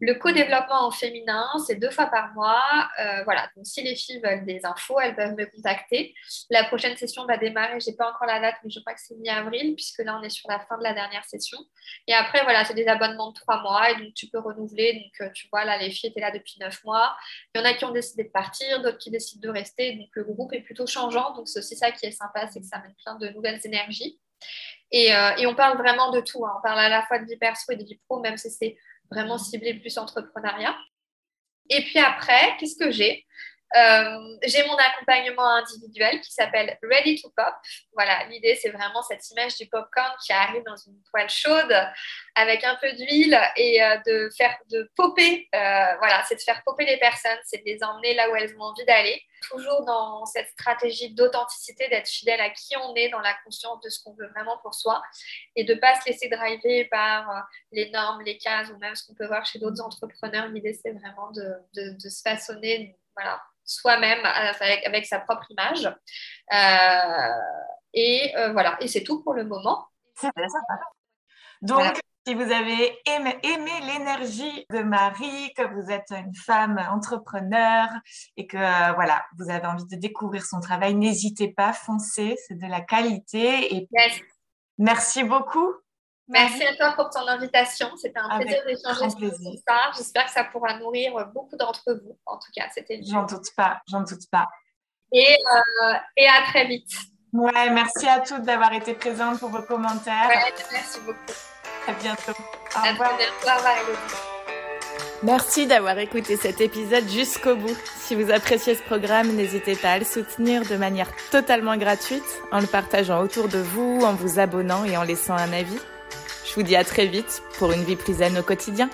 Le co-développement en féminin, c'est deux fois par mois. Euh, voilà, donc si les filles veulent des infos, elles peuvent me contacter. La prochaine session va démarrer, je n'ai pas encore la date, mais je crois que c'est mi-avril, puisque là, on est sur la fin de la dernière session. Et après, voilà, c'est des abonnements de trois mois, et donc tu peux renouveler. Donc, euh, tu vois, là, les filles étaient là depuis neuf mois. Il y en a qui ont décidé de partir, d'autres qui décident de rester. Donc, le groupe est plutôt changeant. Donc, c'est aussi ça qui est sympa, c'est que ça amène plein de nouvelles énergies. Et, euh, et on parle vraiment de tout. Hein. On parle à la fois de vie perso et de vie pro, même si c'est vraiment ciblé plus entrepreneuriat. Et puis après, qu'est-ce que j'ai? Euh, j'ai mon accompagnement individuel qui s'appelle Ready to Pop. Voilà, l'idée c'est vraiment cette image du popcorn qui arrive dans une poêle chaude avec un peu d'huile et euh, de faire de popper. Euh, voilà, c'est de faire les personnes, c'est de les emmener là où elles ont envie d'aller. Toujours dans cette stratégie d'authenticité, d'être fidèle à qui on est, dans la conscience de ce qu'on veut vraiment pour soi et de pas se laisser driver par les normes, les cases ou même ce qu'on peut voir chez d'autres entrepreneurs. L'idée c'est vraiment de, de, de se façonner. Voilà, soi-même avec, sa propre image. Euh, et euh, voilà, et c'est tout pour le moment. Donc, si vous avez aimé, l'énergie de Marie, que vous êtes une femme entrepreneur et que euh, voilà, vous avez envie de découvrir son travail, n'hésitez pas, foncez, c'est de la qualité. Et merci beaucoup. Merci à toi pour ton invitation. C'était un plaisir d'échanger sur ça. J'espère que ça pourra nourrir beaucoup d'entre vous. En tout cas, c'était. J'en doute pas, j'en doute pas. Et, euh, et à très vite. Ouais, merci à toutes d'avoir été présentes pour vos commentaires. merci beaucoup. À bientôt. Au revoir. À bientôt. Au revoir, Merci d'avoir écouté cet épisode jusqu'au bout. Si vous appréciez ce programme, n'hésitez pas à le soutenir de manière totalement gratuite en le partageant autour de vous, en vous abonnant et en laissant un avis. Je vous dis à très vite pour une vie plus au quotidien.